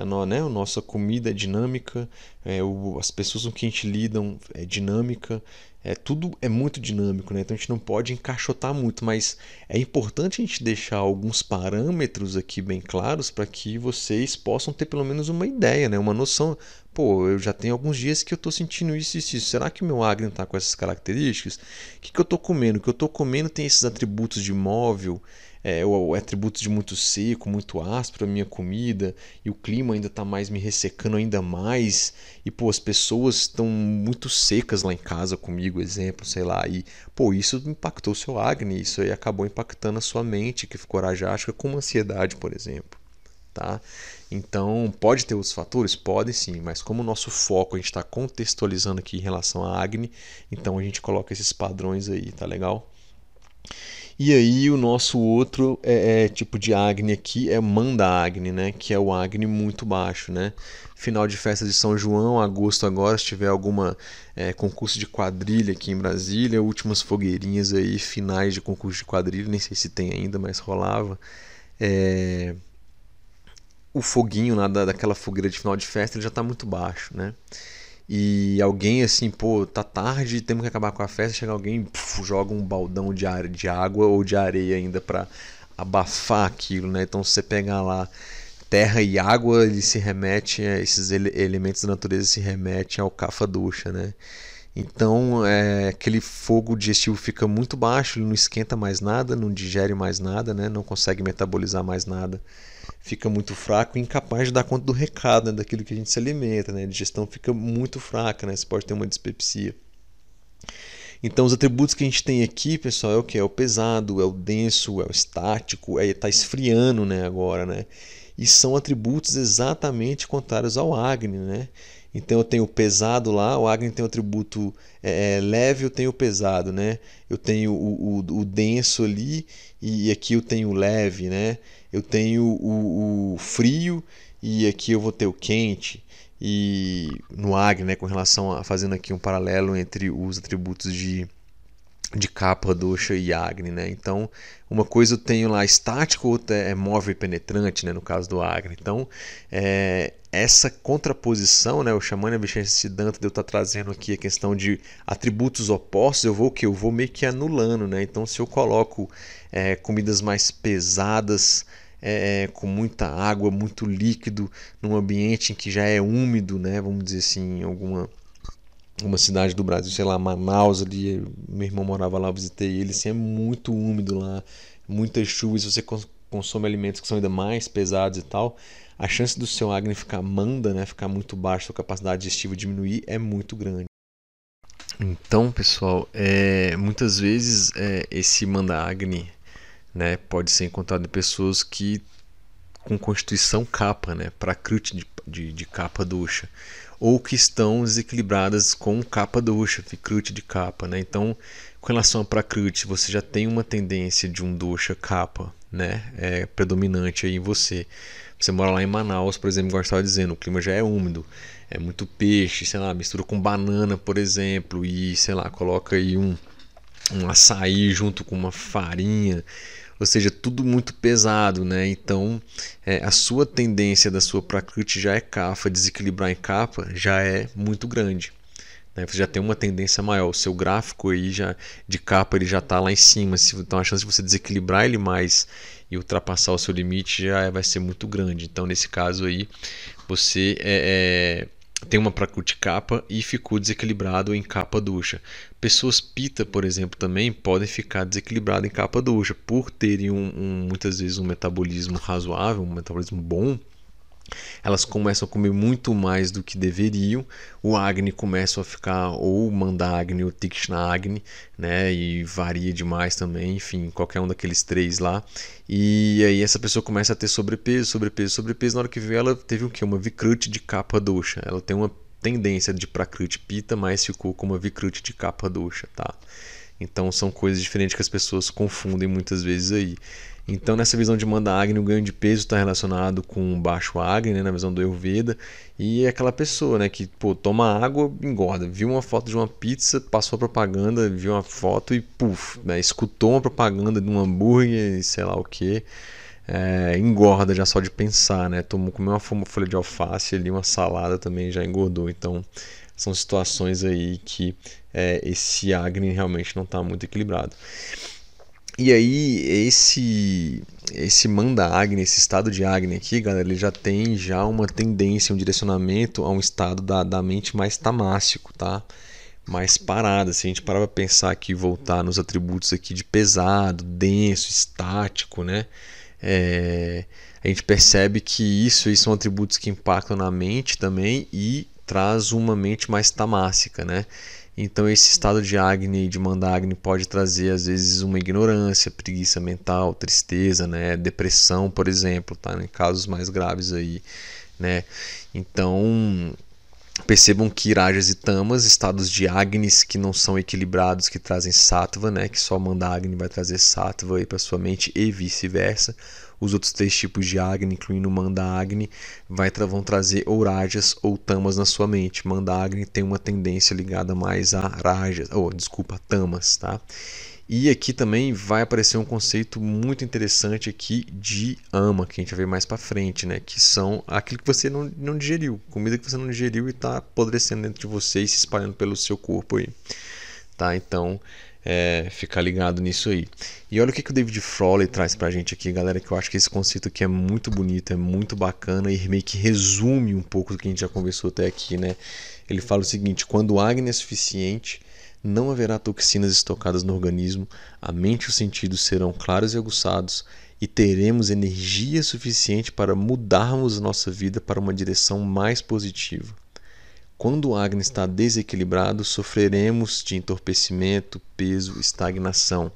a, no, né, a nossa comida é dinâmica, é, o, as pessoas com quem a gente lida é dinâmica, é, tudo é muito dinâmico, né? então a gente não pode encaixotar muito, mas é importante a gente deixar alguns parâmetros aqui bem claros para que vocês possam ter pelo menos uma ideia, né? uma noção. Pô, eu já tenho alguns dias que eu estou sentindo isso e isso, isso. Será que o meu agro está com essas características? O que, que eu estou comendo? O que eu estou comendo tem esses atributos de móvel, é, o, o atributo de muito seco, muito áspero a minha comida, e o clima ainda está mais me ressecando ainda mais, e pô, as pessoas estão muito secas lá em casa comigo, exemplo, sei lá, e pô, isso impactou o seu acne, isso aí acabou impactando a sua mente, que ficou rajática com ansiedade, por exemplo. Tá? Então, pode ter outros fatores? Podem sim, mas como o nosso foco a gente está contextualizando aqui em relação à acne, então a gente coloca esses padrões aí, tá legal? E aí o nosso outro é, é, tipo de Agni aqui é Manda Agni, né? Que é o Agni muito baixo, né? Final de festa de São João, agosto agora, se tiver alguma é, concurso de quadrilha aqui em Brasília, últimas fogueirinhas aí, finais de concurso de quadrilha, nem sei se tem ainda, mas rolava. É... O foguinho lá da, daquela fogueira de final de festa ele já está muito baixo, né? E alguém assim, pô, tá tarde, temos que acabar com a festa, chega alguém, puf, joga um baldão de, ar, de água ou de areia ainda para abafar aquilo, né? Então você pegar lá terra e água, ele se remete esses ele elementos da natureza se remete ao cafa ducha, né? Então, é, aquele fogo digestivo fica muito baixo, ele não esquenta mais nada, não digere mais nada, né? não consegue metabolizar mais nada fica muito fraco e incapaz de dar conta do recado, né, daquilo que a gente se alimenta. Né? A digestão fica muito fraca, né? você pode ter uma dispepsia. Então, os atributos que a gente tem aqui, pessoal, é o que? É o pesado, é o denso, é o estático, é está esfriando né, agora. Né? E são atributos exatamente contrários ao Agni. Né? Então eu tenho o pesado lá, o Agni tem o atributo é, é, leve, eu tenho o pesado, né? Eu tenho o, o, o, denso ali e aqui eu tenho o leve, né? Eu tenho o, o, frio e aqui eu vou ter o quente. E no Agni, né, com relação a fazendo aqui um paralelo entre os atributos de de capa, doxa e Agni, né? Então, uma coisa eu tenho lá estático, outra é móvel e penetrante, né? No caso do Agni. Então, é, essa contraposição, né? O Xamana Vicente Siddhanta de eu estar tá trazendo aqui a questão de atributos opostos, eu vou que eu vou meio que anulando, né? Então, se eu coloco é, comidas mais pesadas, é, com muita água, muito líquido, num ambiente em que já é úmido, né? Vamos dizer assim, alguma uma cidade do Brasil, sei lá, Manaus ali, meu irmão morava lá, eu visitei ele, assim, é muito úmido lá, muitas chuvas, você consome alimentos que são ainda mais pesados e tal, a chance do seu acne ficar manda, né, ficar muito baixo, sua capacidade digestiva diminuir é muito grande. Então, pessoal, é, muitas vezes é, esse manda acne, né, pode ser encontrado em pessoas que com constituição capa, né, para de, de, de capa ducha ou que estão desequilibradas com capa dosha, Vikrut de capa. Né? Então, com relação a Prakriti, você já tem uma tendência de um dosha capa né? é, predominante aí em você. Você mora lá em Manaus, por exemplo, igual eu estava dizendo, o clima já é úmido, é muito peixe, sei lá, mistura com banana, por exemplo, e sei lá, coloca aí um, um açaí junto com uma farinha ou seja, tudo muito pesado, né? Então, é, a sua tendência da sua prakriti já é kafa, desequilibrar em capa já é muito grande. Né? Você já tem uma tendência maior. O seu gráfico aí já de capa ele já está lá em cima. Então, a chance de você desequilibrar ele mais e ultrapassar o seu limite já vai ser muito grande. Então, nesse caso aí, você é, é tem uma Prakriti capa e ficou desequilibrado em capa ducha. Pessoas pita, por exemplo, também podem ficar desequilibradas em capa ducha por terem um, um, muitas vezes um metabolismo razoável, um metabolismo bom elas começam a comer muito mais do que deveriam. O Agni começa a ficar ou Mandagni ou Tikshna Agni, né? E varia demais também, enfim, qualquer um daqueles três lá. E aí essa pessoa começa a ter sobrepeso, sobrepeso, sobrepeso. Na hora que veio ela teve o que? Uma Vikruti de capa doxa. Ela tem uma tendência de Prakriti Pita, mas ficou com uma Vikruti de capa doxa, tá? Então são coisas diferentes que as pessoas confundem muitas vezes aí. Então, nessa visão de Manda Agni, o ganho de peso está relacionado com baixo Agni, né, na visão do Ayurveda. E é aquela pessoa né, que pô, toma água, engorda. Viu uma foto de uma pizza, passou a propaganda, viu uma foto e puf, né, escutou uma propaganda de um hambúrguer, sei lá o que. É, engorda já só de pensar, né? Tomou, comeu uma folha de alface ali, uma salada também já engordou. Então, são situações aí que é, esse Agni realmente não está muito equilibrado. E aí, esse esse manda Agni, esse estado de Agni aqui, galera, ele já tem já uma tendência, um direcionamento a um estado da, da mente mais tamássico, tá? Mais parada. Se a gente parar para pensar aqui, voltar nos atributos aqui de pesado, denso, estático, né? É, a gente percebe que isso, isso são atributos que impactam na mente também e traz uma mente mais tamássica, né? Então esse estado de Agni, de Mandagni, pode trazer às vezes uma ignorância, preguiça mental, tristeza, né, depressão, por exemplo, tá? Em casos mais graves aí, né? Então percebam que Rajas e Tamas, estados de Agnis que não são equilibrados, que trazem Sattva, né? Que só Mandagni vai trazer Sattva aí para sua mente e vice-versa os outros três tipos de Agni, incluindo Manda Agni, vai, vão trazer ou Rajas ou Tamas na sua mente. Manda Agni tem uma tendência ligada mais a Rajas, ou desculpa, Tamas, tá? E aqui também vai aparecer um conceito muito interessante aqui de ama, que a gente vai ver mais para frente, né? Que são aquilo que você não, não digeriu, comida que você não digeriu e está apodrecendo dentro de você e se espalhando pelo seu corpo aí, tá? Então, é, ficar ligado nisso aí. E olha o que, que o David Frawley traz pra gente aqui, galera, que eu acho que esse conceito aqui é muito bonito, é muito bacana e meio que resume um pouco do que a gente já conversou até aqui, né? Ele fala o seguinte: quando o Agni é suficiente, não haverá toxinas estocadas no organismo, a mente e os sentidos serão claros e aguçados e teremos energia suficiente para mudarmos nossa vida para uma direção mais positiva. Quando o Agni está desequilibrado, sofreremos de entorpecimento, peso, estagnação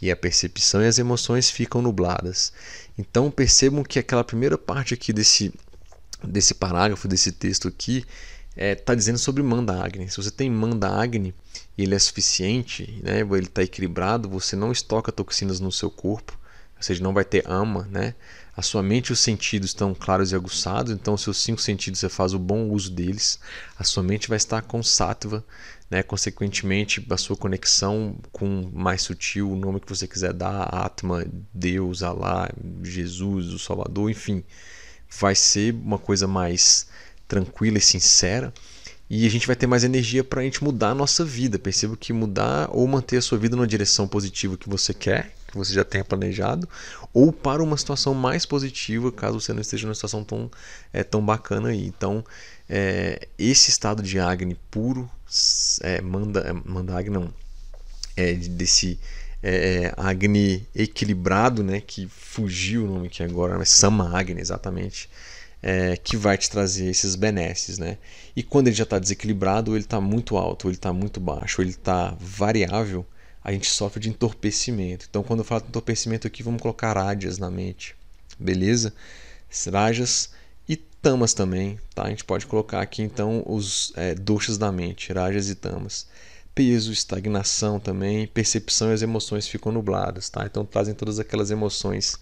e a percepção e as emoções ficam nubladas. Então percebam que aquela primeira parte aqui desse, desse parágrafo, desse texto aqui, está é, tá dizendo sobre Manda Agni. Se você tem Manda Agni e ele é suficiente, né, ele está equilibrado, você não estoca toxinas no seu corpo, ou seja, não vai ter ama, né? A sua mente e os sentidos estão claros e aguçados, então os seus cinco sentidos você faz o bom uso deles. A sua mente vai estar com sattva, né? consequentemente a sua conexão com mais sutil, o nome que você quiser dar, Atma, Deus, Alá, Jesus, o Salvador, enfim, vai ser uma coisa mais tranquila e sincera. E a gente vai ter mais energia para a gente mudar a nossa vida. Perceba que mudar ou manter a sua vida numa direção positiva que você quer, que você já tenha planejado, ou para uma situação mais positiva, caso você não esteja numa situação tão, é, tão bacana aí. Então, é, esse estado de Agni puro, é, manda, manda Agni não, é, desse é, Agni equilibrado, né, que fugiu o nome que agora, mas Sama Agni, exatamente, é, que vai te trazer esses benesses, né? E quando ele já está desequilibrado, ele está muito alto, ele está muito baixo, ele está variável, a gente sofre de entorpecimento. Então, quando eu falo de entorpecimento aqui, vamos colocar rádias na mente, beleza? Rajas e tamas também, tá? A gente pode colocar aqui então os é, doshas da mente, rajas e tamas. Peso, estagnação também, percepção e as emoções ficam nubladas, tá? Então trazem todas aquelas emoções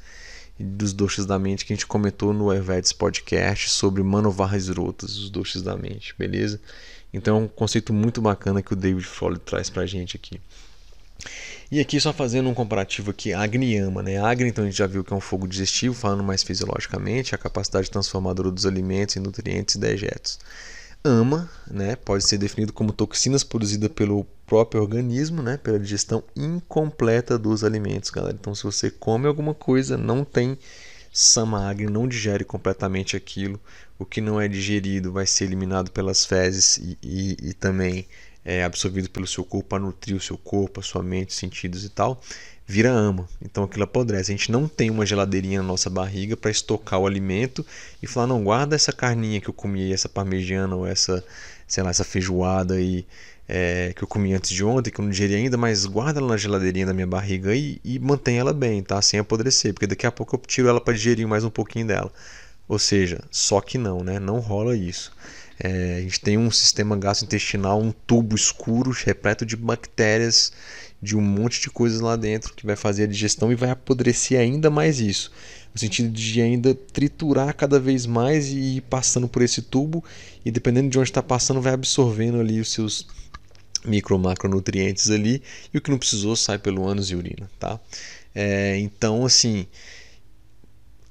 dos doshas da mente que a gente comentou no Ayurvedic Podcast sobre Manovarras Rotas, os doshas da mente, beleza? Então é um conceito muito bacana que o David Frolle traz pra gente aqui. E aqui só fazendo um comparativo aqui, Agni-Yama, né? Agni, então a gente já viu que é um fogo digestivo, falando mais fisiologicamente, a capacidade transformadora dos alimentos em nutrientes e dejetos. Ama, né, pode ser definido como toxinas produzidas pelo próprio organismo, né, pela digestão incompleta dos alimentos, galera. Então, se você come alguma coisa, não tem Samagni não digere completamente aquilo. O que não é digerido vai ser eliminado pelas fezes e, e, e também é absorvido pelo seu corpo para nutrir o seu corpo, a sua mente, sentidos e tal. Vira ama. Então aquilo apodrece. A gente não tem uma geladeirinha na nossa barriga para estocar o alimento e falar: não, guarda essa carninha que eu comi, essa parmegiana ou essa, sei lá, essa feijoada aí é, que eu comi antes de ontem, que eu não digeri ainda, mas guarda ela na geladeirinha da minha barriga e, e mantém ela bem, tá? Sem apodrecer, porque daqui a pouco eu tiro ela para digerir mais um pouquinho dela. Ou seja, só que não, né? Não rola isso. É, a gente tem um sistema gastrointestinal, um tubo escuro repleto de bactérias, de um monte de coisas lá dentro que vai fazer a digestão e vai apodrecer ainda mais isso. No sentido de ainda triturar cada vez mais e ir passando por esse tubo e dependendo de onde está passando vai absorvendo ali os seus micro macronutrientes ali e o que não precisou sai pelo ânus e urina, tá? É, então assim,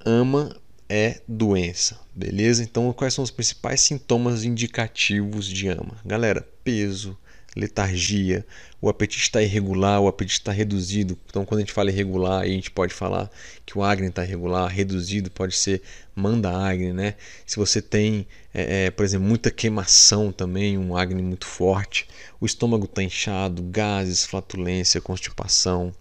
ama é doença, beleza? Então quais são os principais sintomas indicativos de ama? Galera, peso, letargia, o apetite está irregular, o apetite está reduzido. Então, quando a gente fala irregular, a gente pode falar que o acne está irregular, reduzido pode ser manda acne, né? Se você tem, é, é, por exemplo, muita queimação também, um acne muito forte, o estômago está inchado, gases, flatulência, constipação,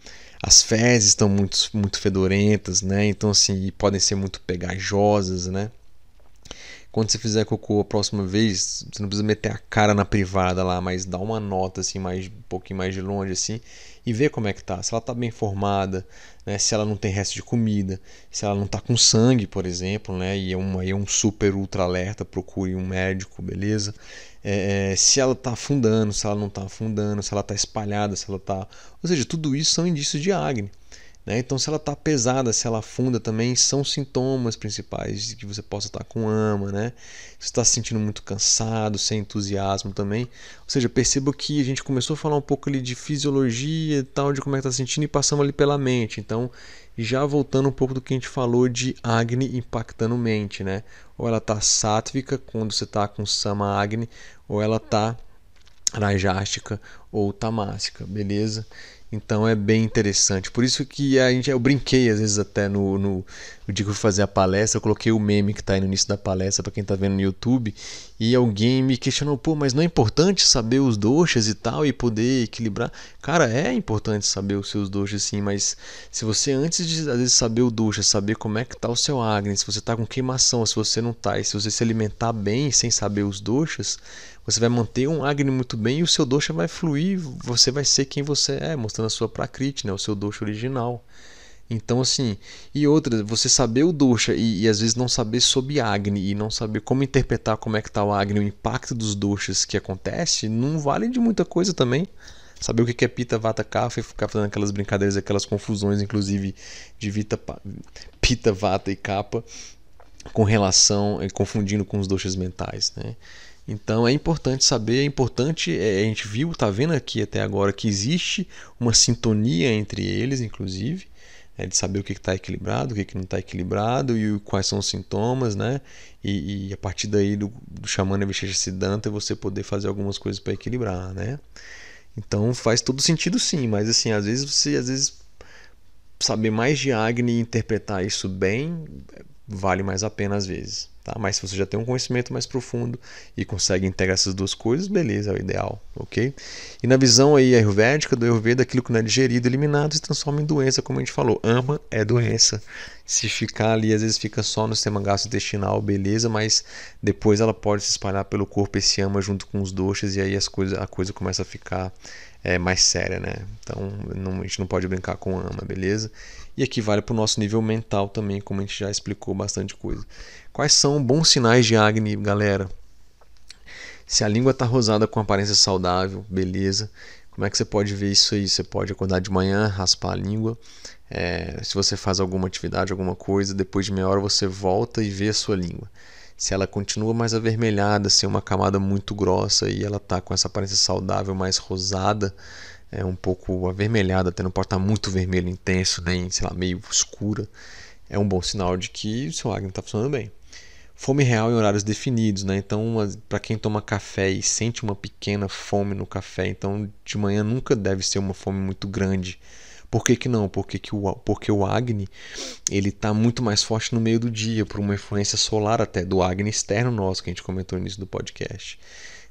as fezes estão muito, muito fedorentas, né? Então, assim, podem ser muito pegajosas, né? Quando você fizer cocô a próxima vez, você não precisa meter a cara na privada lá, mas dá uma nota assim, mais, um pouquinho mais de longe assim, e ver como é que tá. Se ela tá bem formada, né? se ela não tem resto de comida, se ela não tá com sangue, por exemplo, né? E é um, é um super ultra alerta, procure um médico, beleza? É, é, se ela tá afundando, se ela não tá afundando, se ela tá espalhada, se ela tá. Ou seja, tudo isso são indícios de acne. Né? Então, se ela está pesada, se ela afunda também, são sintomas principais de que você possa estar com ama, né? Se está se sentindo muito cansado, sem entusiasmo também. Ou seja, perceba que a gente começou a falar um pouco ali de fisiologia e tal, de como é que está sentindo e passamos ali pela mente. Então, já voltando um pouco do que a gente falou de Agni impactando mente, né? Ou ela está sátvica quando você está com Sama Agni, ou ela está rajástica ou tamásica, beleza? Então é bem interessante. Por isso que a gente, eu brinquei às vezes até no, no, eu fui fazer a palestra, eu coloquei o meme que está aí no início da palestra para quem está vendo no YouTube, e alguém me questionou, pô, mas não é importante saber os doxas e tal e poder equilibrar? Cara, é importante saber os seus doxas sim, mas se você antes de às vezes saber o doxa, saber como é que tá o seu acne, se você está com queimação, se você não tá, e se você se alimentar bem sem saber os doxas, você vai manter um Agni muito bem e o seu dosha vai fluir, você vai ser quem você é, mostrando a sua prakriti, né, o seu dosha original. Então, assim, e outra, você saber o dosha e, e, às vezes não saber sobre Agni e não saber como interpretar como é que está o Agni, o impacto dos doshas que acontece, não vale de muita coisa também. Saber o que é Pita, Vata, Kapha e ficar fazendo aquelas brincadeiras, aquelas confusões, inclusive, de Vita, Pita, Vata e Kapha com relação, confundindo com os doshas mentais, né? Então é importante saber, é importante, é, a gente viu, está vendo aqui até agora que existe uma sintonia entre eles, inclusive, né, de saber o que está equilibrado, o que, que não está equilibrado e quais são os sintomas, né? E, e a partir daí do, do Xamana Vishecha Siddhanta você poder fazer algumas coisas para equilibrar, né? Então faz todo sentido sim, mas assim, às vezes você às vezes saber mais de Agni e interpretar isso bem vale mais a pena às vezes. Tá? Mas se você já tem um conhecimento mais profundo e consegue integrar essas duas coisas, beleza, é o ideal, ok? E na visão aí ayurvédica do Ayurveda, aquilo que não é digerido, eliminado, se transforma em doença, como a gente falou. Ama é doença. Se ficar ali, às vezes fica só no sistema gastrointestinal, beleza, mas depois ela pode se espalhar pelo corpo esse ama junto com os doxas e aí as coisas, a coisa começa a ficar é, mais séria, né? Então não, a gente não pode brincar com ama, beleza? E aqui vale para o nosso nível mental também, como a gente já explicou bastante coisa. Quais são bons sinais de Agni, galera? Se a língua está rosada com aparência saudável, beleza. Como é que você pode ver isso aí? Você pode acordar de manhã, raspar a língua. É, se você faz alguma atividade, alguma coisa, depois de meia hora você volta e vê a sua língua. Se ela continua mais avermelhada, sem uma camada muito grossa e ela está com essa aparência saudável mais rosada, é um pouco avermelhada, até não pode estar tá muito vermelho intenso, nem sei lá, meio escura, é um bom sinal de que o seu acne está funcionando bem. Fome real em horários definidos, né? Então, para quem toma café e sente uma pequena fome no café, então de manhã nunca deve ser uma fome muito grande, Por que, que não? Porque, que o, porque o Agni ele está muito mais forte no meio do dia, por uma influência solar até do Agni externo nosso, que a gente comentou no início do podcast.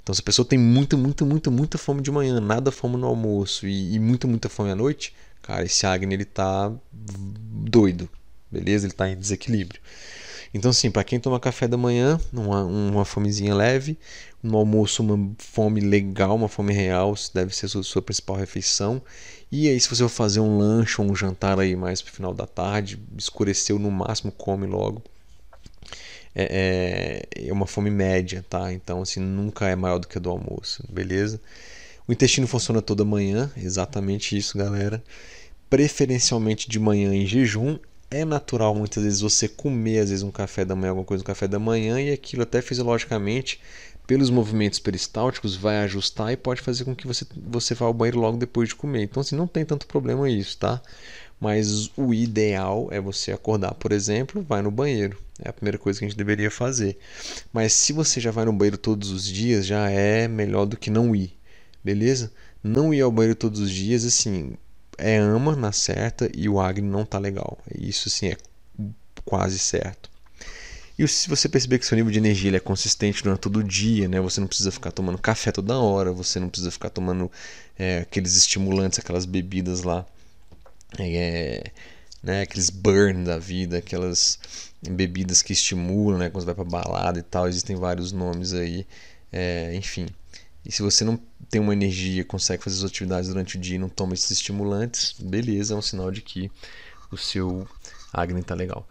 Então, se a pessoa tem muita, muita, muita, muita fome de manhã, nada fome no almoço e, e muita, muita fome à noite, cara, esse Agni ele tá doido, beleza? Ele tá em desequilíbrio. Então, assim, para quem toma café da manhã, uma, uma fomezinha leve, no almoço, uma fome legal, uma fome real, deve ser a sua, sua principal refeição. E aí, se você for fazer um lanche ou um jantar aí mais pro final da tarde, escureceu no máximo, come logo. É, é, é uma fome média, tá? Então, assim, nunca é maior do que a do almoço, beleza? O intestino funciona toda manhã, exatamente isso, galera. Preferencialmente de manhã em jejum é natural muitas vezes você comer às vezes um café da manhã, alguma coisa no café da manhã e aquilo até fisiologicamente pelos movimentos peristálticos vai ajustar e pode fazer com que você, você vá ao banheiro logo depois de comer. Então assim, não tem tanto problema isso, tá? Mas o ideal é você acordar, por exemplo, vai no banheiro. É a primeira coisa que a gente deveria fazer. Mas se você já vai no banheiro todos os dias, já é melhor do que não ir. Beleza? Não ir ao banheiro todos os dias, assim, é ama na certa e o Agni não tá legal. Isso sim é quase certo. E se você perceber que seu nível de energia é consistente durante todo o dia, né? Você não precisa ficar tomando café toda hora, você não precisa ficar tomando é, aqueles estimulantes, aquelas bebidas lá, é, né? Aqueles burn da vida, aquelas bebidas que estimulam, né? Quando você vai para balada e tal, existem vários nomes aí, é, enfim. E se você não tem uma energia, consegue fazer as atividades durante o dia e não toma esses estimulantes, beleza, é um sinal de que o seu Agni está legal.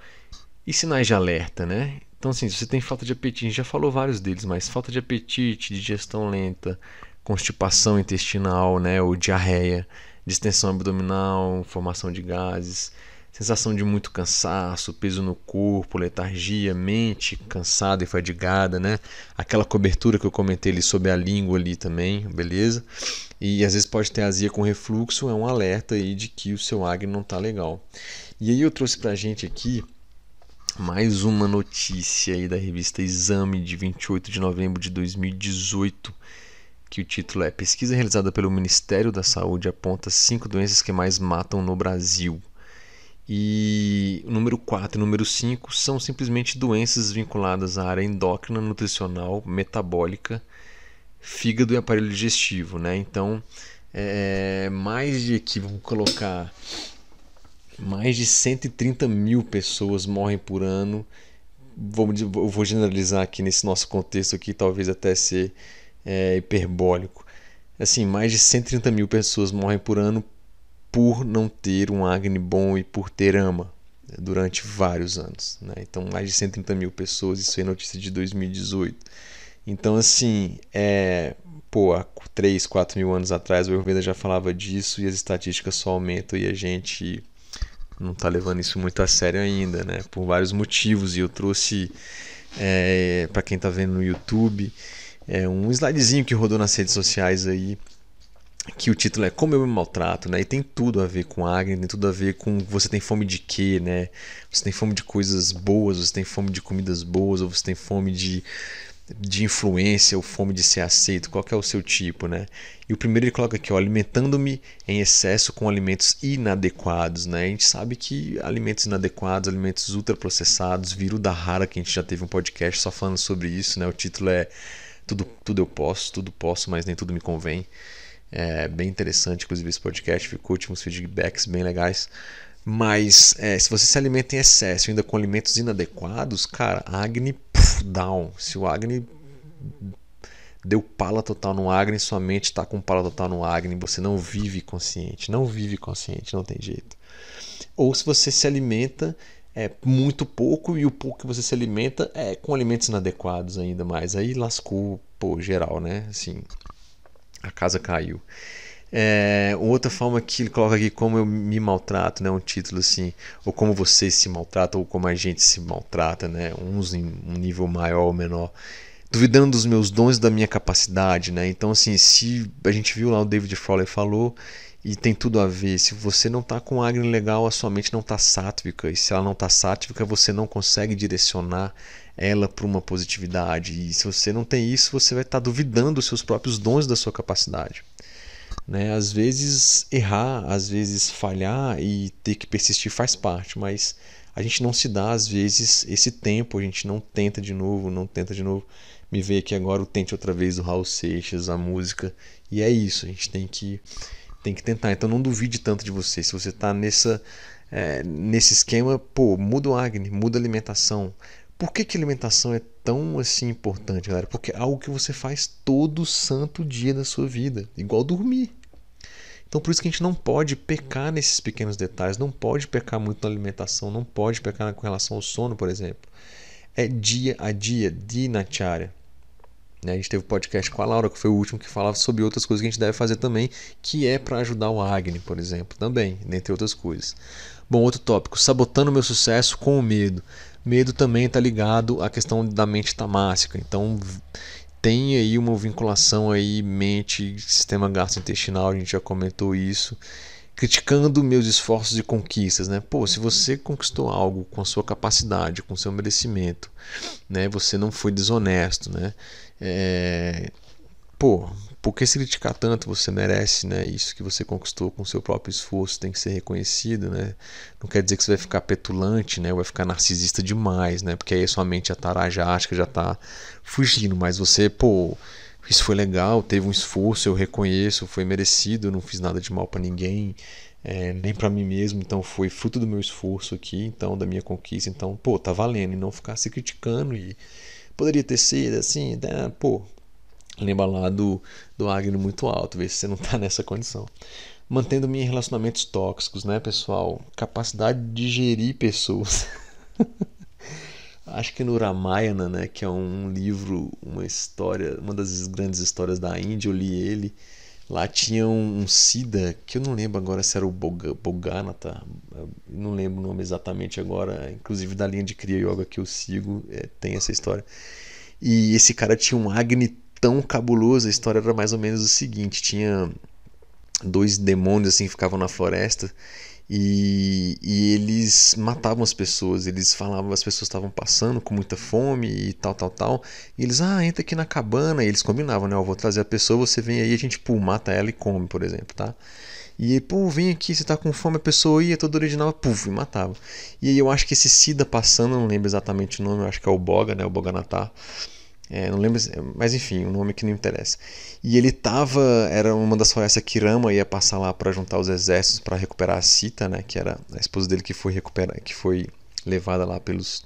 E sinais de alerta, né? Então, assim, se você tem falta de apetite, a gente já falou vários deles, mas falta de apetite, digestão lenta, constipação intestinal, né? Ou diarreia, distensão abdominal, formação de gases, sensação de muito cansaço, peso no corpo, letargia, mente cansada e fadigada, né? Aquela cobertura que eu comentei ali sobre a língua ali também, beleza? E às vezes pode ter azia com refluxo, é um alerta aí de que o seu acne não tá legal. E aí eu trouxe pra gente aqui mais uma notícia aí da revista Exame de 28 de novembro de 2018, que o título é Pesquisa realizada pelo Ministério da Saúde aponta cinco doenças que mais matam no Brasil. E o número 4 e o número 5 são simplesmente doenças vinculadas à área endócrina, nutricional, metabólica, fígado e aparelho digestivo. Né? Então, é, mais de aqui, vamos colocar, mais de 130 mil pessoas morrem por ano. Vou, vou generalizar aqui nesse nosso contexto aqui, talvez até ser é, hiperbólico. Assim, mais de 130 mil pessoas morrem por ano por não ter um Agni bom e por ter ama durante vários anos. Né? Então, mais de 130 mil pessoas, isso é notícia de 2018. Então, assim, é, pô, há 3, 4 mil anos atrás o Ayurveda já falava disso e as estatísticas só aumentam e a gente não está levando isso muito a sério ainda, né? Por vários motivos. E eu trouxe, é, para quem está vendo no YouTube, é, um slidezinho que rodou nas redes sociais aí que o título é Como eu me maltrato, né? E tem tudo a ver com Agni, tem tudo a ver com você tem fome de quê, né? Você tem fome de coisas boas, você tem fome de comidas boas, ou você tem fome de, de influência, ou fome de ser aceito, qual é o seu tipo, né? E o primeiro ele coloca aqui, ó, alimentando-me em excesso com alimentos inadequados, né? A gente sabe que alimentos inadequados, alimentos ultraprocessados, viram da rara que a gente já teve um podcast só falando sobre isso, né? O título é tudo, tudo eu posso, tudo posso, mas nem tudo me convém. É bem interessante, inclusive, esse podcast. Ficou últimos feedbacks bem legais. Mas é, se você se alimenta em excesso, ainda com alimentos inadequados, cara, Agni puf, down. Se o Agni deu pala total no Agni, sua mente está com pala total no Agni, você não vive consciente. Não vive consciente, não tem jeito. Ou se você se alimenta é muito pouco e o pouco que você se alimenta é com alimentos inadequados ainda mais. Aí lascou, pô, geral, né? Assim, a casa caiu. É, outra forma que ele coloca aqui como eu me maltrato, né, um título assim, ou como você se maltrata, ou como a gente se maltrata, né, uns em um nível maior ou menor, duvidando dos meus dons e da minha capacidade, né. Então assim, se a gente viu lá o David Fowler falou e tem tudo a ver. Se você não está com Agni legal, a sua mente não está sátvica. E se ela não está sátvica, você não consegue direcionar ela para uma positividade. E se você não tem isso, você vai estar tá duvidando dos seus próprios dons da sua capacidade. Né? Às vezes errar, às vezes falhar e ter que persistir faz parte, mas a gente não se dá às vezes esse tempo, a gente não tenta de novo, não tenta de novo. Me veio aqui agora o Tente Outra Vez do Raul Seixas, a música, e é isso, a gente tem que, tem que tentar. Então não duvide tanto de você, se você está nessa, é, nesse esquema, pô, muda o Agni, muda a alimentação. Por que, que alimentação é tão assim importante, galera? Porque é algo que você faz todo santo dia da sua vida, igual dormir. Então por isso que a gente não pode pecar nesses pequenos detalhes, não pode pecar muito na alimentação, não pode pecar com relação ao sono, por exemplo. É dia a dia, dinacharya. Né? A gente teve um podcast com a Laura, que foi o último que falava sobre outras coisas que a gente deve fazer também, que é para ajudar o Agni, por exemplo, também, dentre outras coisas. Bom, outro tópico, sabotando meu sucesso com o medo. Medo também está ligado à questão da mente tamássica. Então, tem aí uma vinculação aí mente sistema gastrointestinal a gente já comentou isso criticando meus esforços e conquistas né? Pô se você conquistou algo com a sua capacidade com seu merecimento né? Você não foi desonesto né? É... pô por que se criticar tanto? Você merece, né? Isso que você conquistou com seu próprio esforço tem que ser reconhecido, né? Não quer dizer que você vai ficar petulante, né? Vai ficar narcisista demais, né? Porque aí a sua mente a tarajática já tá fugindo, mas você, pô, isso foi legal, teve um esforço, eu reconheço, foi merecido, não fiz nada de mal para ninguém, é, nem para mim mesmo, então foi fruto do meu esforço aqui, então da minha conquista, então, pô, tá valendo, e não ficar se criticando e poderia ter sido assim, né? pô, Lembra lá do, do Agno muito alto, ver se você não está nessa condição. Mantendo me em relacionamentos tóxicos, né, pessoal? Capacidade de gerir pessoas. Acho que no Ramayana, né, que é um livro, uma história, uma das grandes histórias da Índia, eu li ele. Lá tinha um, um Sida, que eu não lembro agora se era o Boganata, não lembro o nome exatamente agora, inclusive da linha de Kriya Yoga que eu sigo, é, tem essa história. E esse cara tinha um Agni tão cabuloso. A história era mais ou menos o seguinte: tinha dois demônios assim que ficavam na floresta e, e eles matavam as pessoas. Eles falavam as pessoas estavam passando com muita fome e tal, tal, tal. E eles, ah, entra aqui na cabana. E eles combinavam, né? Eu vou trazer a pessoa, você vem aí, a gente pô, mata ela e come, por exemplo, tá? E aí, pô, vem aqui, você tá com fome, a pessoa ia toda original, puf, e matava. E aí eu acho que esse Sida passando, não lembro exatamente o nome, eu acho que é o Boga, né? O Boganatar. É, não lembro, mas enfim, o um nome que não interessa. E ele tava, era uma das florestas que Rama ia passar lá para juntar os exércitos para recuperar a Sita, né, que era a esposa dele que foi recuperar, que foi levada lá pelos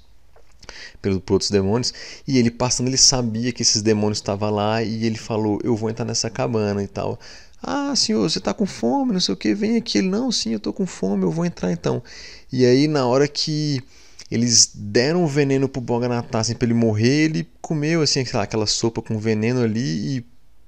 pelos outros demônios. E ele passando, ele sabia que esses demônios estavam lá e ele falou: "Eu vou entrar nessa cabana e tal". Ah, senhor, você tá com fome, não sei o que, vem aqui. Ele, não, sim, eu tô com fome, eu vou entrar então. E aí, na hora que eles deram veneno pro Boganatar, assim, pra ele morrer, ele comeu, assim, lá, aquela sopa com veneno ali e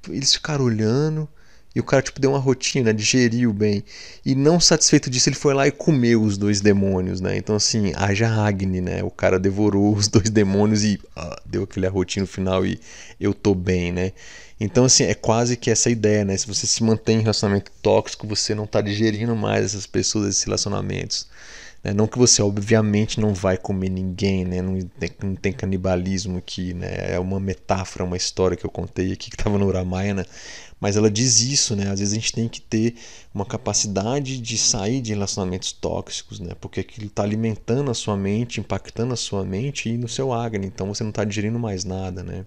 eles ficaram olhando. E o cara, tipo, deu uma rotina, né, digeriu bem. E não satisfeito disso, ele foi lá e comeu os dois demônios, né? Então, assim, haja Agni, né? O cara devorou os dois demônios e ah, deu aquele arrotinho no final e eu tô bem, né? Então, assim, é quase que essa ideia, né? Se você se mantém em relacionamento tóxico, você não tá digerindo mais essas pessoas, esses relacionamentos. Né? Não que você, obviamente, não vai comer ninguém, né? não, tem, não tem canibalismo aqui, né? é uma metáfora, uma história que eu contei aqui que estava no Ramayana, mas ela diz isso, né? Às vezes a gente tem que ter uma capacidade de sair de relacionamentos tóxicos, né? Porque aquilo está alimentando a sua mente, impactando a sua mente e no seu Agni, então você não está digerindo mais nada, né?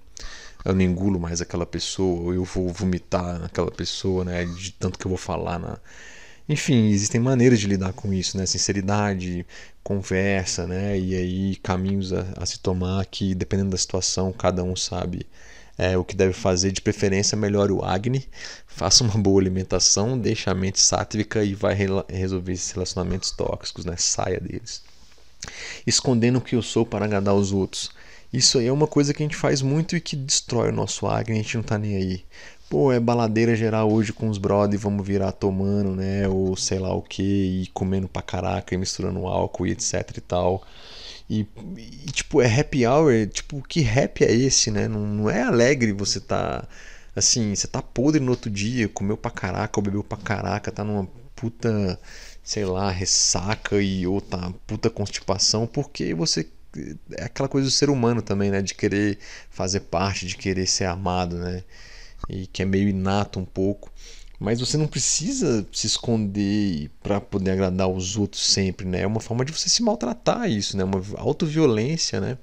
Eu não engulo mais aquela pessoa, ou eu vou vomitar naquela pessoa, né? De tanto que eu vou falar na enfim, existem maneiras de lidar com isso, né? Sinceridade, conversa, né? E aí caminhos a, a se tomar que, dependendo da situação, cada um sabe é, o que deve fazer. De preferência, melhore o Agni, faça uma boa alimentação, deixe a mente sátrica e vai re resolver esses relacionamentos tóxicos, né? Saia deles. Escondendo o que eu sou para agradar os outros. Isso aí é uma coisa que a gente faz muito e que destrói o nosso Agni, a gente não tá nem aí pô, é baladeira geral hoje com os brother vamos virar tomando, né? Ou sei lá o que, e comendo pra caraca e misturando álcool e etc e tal. E, e, tipo, é happy hour, tipo, que rap é esse, né? Não, não é alegre você tá assim, você tá podre no outro dia, comeu pra caraca, ou bebeu pra caraca, tá numa puta, sei lá, ressaca e ou tá puta constipação, porque você é aquela coisa do ser humano também, né? De querer fazer parte, de querer ser amado, né? E que é meio inato um pouco. Mas você não precisa se esconder para poder agradar os outros sempre, né? É uma forma de você se maltratar isso, né? Uma autoviolência, né?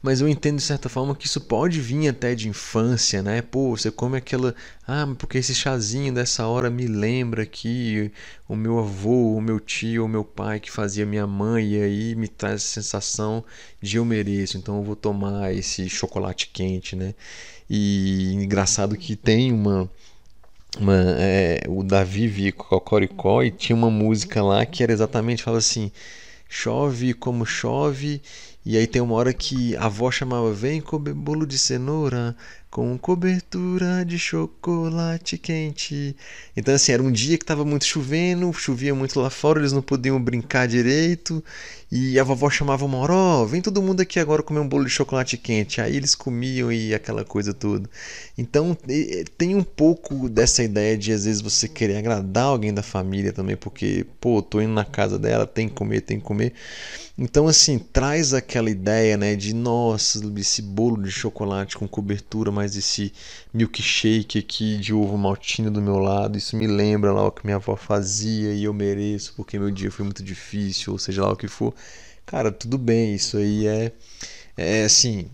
Mas eu entendo de certa forma que isso pode vir até de infância, né? Pô, você come aquela. Ah, porque esse chazinho dessa hora me lembra que o meu avô, o meu tio, o meu pai que fazia minha mãe, e aí me traz a sensação de eu mereço, então eu vou tomar esse chocolate quente, né? E engraçado que tem uma. uma é, o Davi via Cocoricó e tinha uma música lá que era exatamente, fala assim. Chove como chove e aí tem uma hora que a avó chamava: Vem comer bolo de cenoura com cobertura de chocolate quente. Então, assim, era um dia que estava muito chovendo, chovia muito lá fora, eles não podiam brincar direito. E a vovó chamava uma hora: Ó, oh, vem todo mundo aqui agora comer um bolo de chocolate quente. Aí eles comiam e aquela coisa toda. Então, tem um pouco dessa ideia de às vezes você querer agradar alguém da família também, porque, pô, tô indo na casa dela, tem que comer, tem que comer. Então, assim, traz aquela ideia, né, de nossa, esse bolo de chocolate com cobertura, mais esse milkshake aqui de ovo maltine do meu lado. Isso me lembra lá o que minha avó fazia e eu mereço porque meu dia foi muito difícil, ou seja lá o que for. Cara, tudo bem, isso aí é, é assim,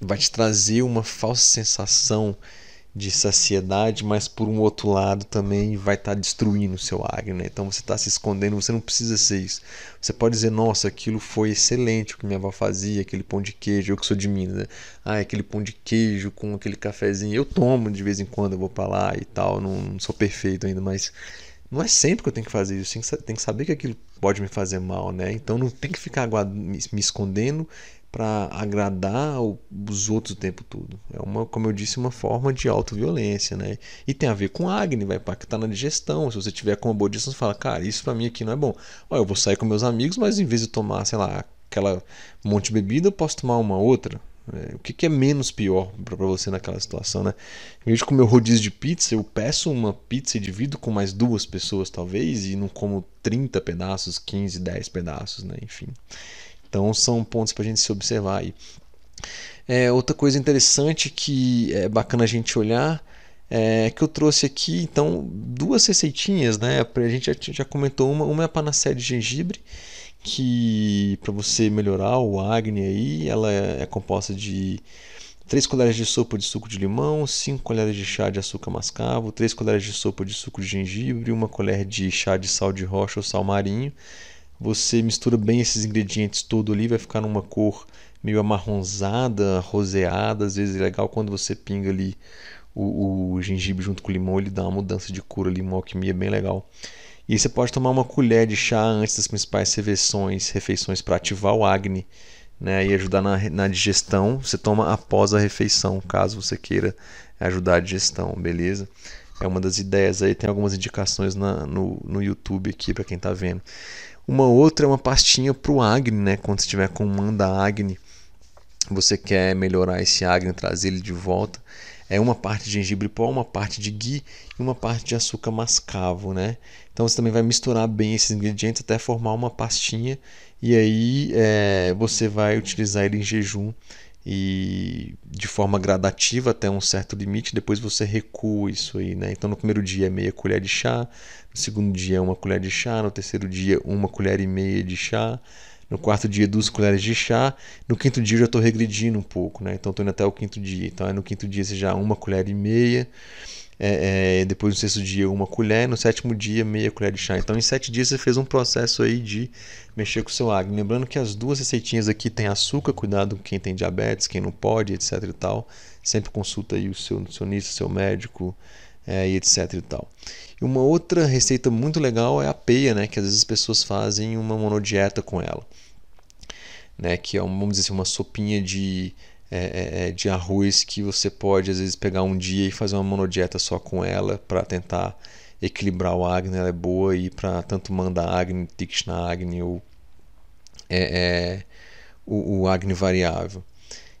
vai te trazer uma falsa sensação de saciedade, mas por um outro lado também vai estar tá destruindo o seu Agni. Né? Então você está se escondendo, você não precisa ser isso. Você pode dizer, nossa, aquilo foi excelente o que minha avó fazia, aquele pão de queijo, eu que sou de Minas, né? ah, aquele pão de queijo com aquele cafezinho, eu tomo de vez em quando, eu vou para lá e tal, não, não, sou perfeito ainda, mas não é sempre que eu tenho que fazer isso, tem que saber que aquilo pode me fazer mal, né? Então não tem que ficar me escondendo para agradar os outros o tempo todo. É uma, como eu disse, uma forma de autoviolência, né? E tem a ver com acne, vai impactar na digestão. Se você tiver com uma boa digestão, você fala, cara, isso para mim aqui não é bom. Ó, eu vou sair com meus amigos, mas em vez de tomar, sei lá, aquela monte de bebida, eu posso tomar uma outra. É, o que, que, é menos pior para você naquela situação, né? Em vez de comer rodízio de pizza, eu peço uma pizza e divido com mais duas pessoas, talvez, e não como 30 pedaços, 15, 10 pedaços, né? Enfim. Então são pontos para a gente se observar aí. É, outra coisa interessante que é bacana a gente olhar é que eu trouxe aqui então duas receitinhas, né? A gente já, já comentou uma, uma é a panacea de gengibre que para você melhorar o acne aí, ela é, é composta de 3 colheres de sopa de suco de limão, 5 colheres de chá de açúcar mascavo, 3 colheres de sopa de suco de gengibre, 1 colher de chá de sal de rocha ou sal marinho, você mistura bem esses ingredientes todo ali, vai ficar numa cor meio amarronzada, roseada. Às vezes é legal quando você pinga ali o, o gengibre junto com o limão, ele dá uma mudança de cor ali, uma alquimia bem legal. E você pode tomar uma colher de chá antes das principais refeições, refeições para ativar o acne né, e ajudar na, na digestão. Você toma após a refeição, caso você queira ajudar a digestão, beleza? É uma das ideias aí, tem algumas indicações na, no, no YouTube aqui para quem está vendo. Uma outra é uma pastinha para o Agni, né? Quando você estiver com manda Agni, você quer melhorar esse Agni, trazer ele de volta. É uma parte de gengibre pó, uma parte de ghee e uma parte de açúcar mascavo, né? Então você também vai misturar bem esses ingredientes até formar uma pastinha e aí é, você vai utilizar ele em jejum e de forma gradativa até um certo limite, depois você recua isso aí, né? Então no primeiro dia é meia colher de chá, no segundo dia uma colher de chá, no terceiro dia uma colher e meia de chá, no quarto dia duas colheres de chá, no quinto dia eu já estou regredindo um pouco, né? Então estou indo até o quinto dia, então é no quinto dia você já uma colher e meia, é, é, depois no sexto dia uma colher, no sétimo dia meia colher de chá. Então em sete dias você fez um processo aí de mexer com o seu acne. Lembrando que as duas receitinhas aqui tem açúcar, cuidado com quem tem diabetes, quem não pode, etc e tal. Sempre consulta aí o seu nutricionista, seu médico é, e etc e tal. E uma outra receita muito legal é a peia, né? Que às vezes as pessoas fazem uma monodieta com ela. Né, que é, vamos dizer assim, uma sopinha de é, é, é, de arroz que você pode às vezes pegar um dia e fazer uma monodieta só com ela para tentar equilibrar o Agni, ela é boa e para tanto manda Agni, Tikshna Agni ou é, é, o, o Agni variável.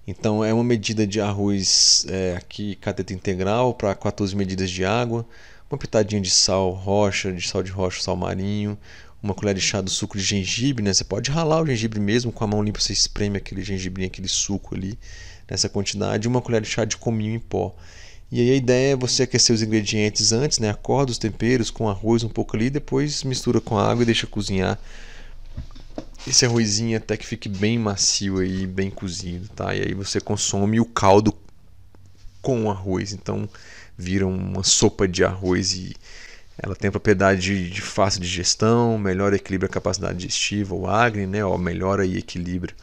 Então é uma medida de arroz é, aqui cateta integral para 14 medidas de água, uma pitadinha de sal rocha, de sal de rocha, sal marinho, uma colher de chá do suco de gengibre, né? Você pode ralar o gengibre mesmo com a mão limpa, você espreme aquele gengibre, aquele suco ali nessa quantidade, uma colher de chá de cominho em pó. E aí a ideia é você aquecer os ingredientes antes, né? Acorda os temperos com arroz um pouco ali, depois mistura com água e deixa cozinhar esse arrozinho até que fique bem macio aí, bem cozido, tá? E aí você consome o caldo com o arroz, então vira uma sopa de arroz e ela tem propriedade de, fácil digestão, melhora equilibra a capacidade digestiva, o Agni, né? Ó, melhora e equilibra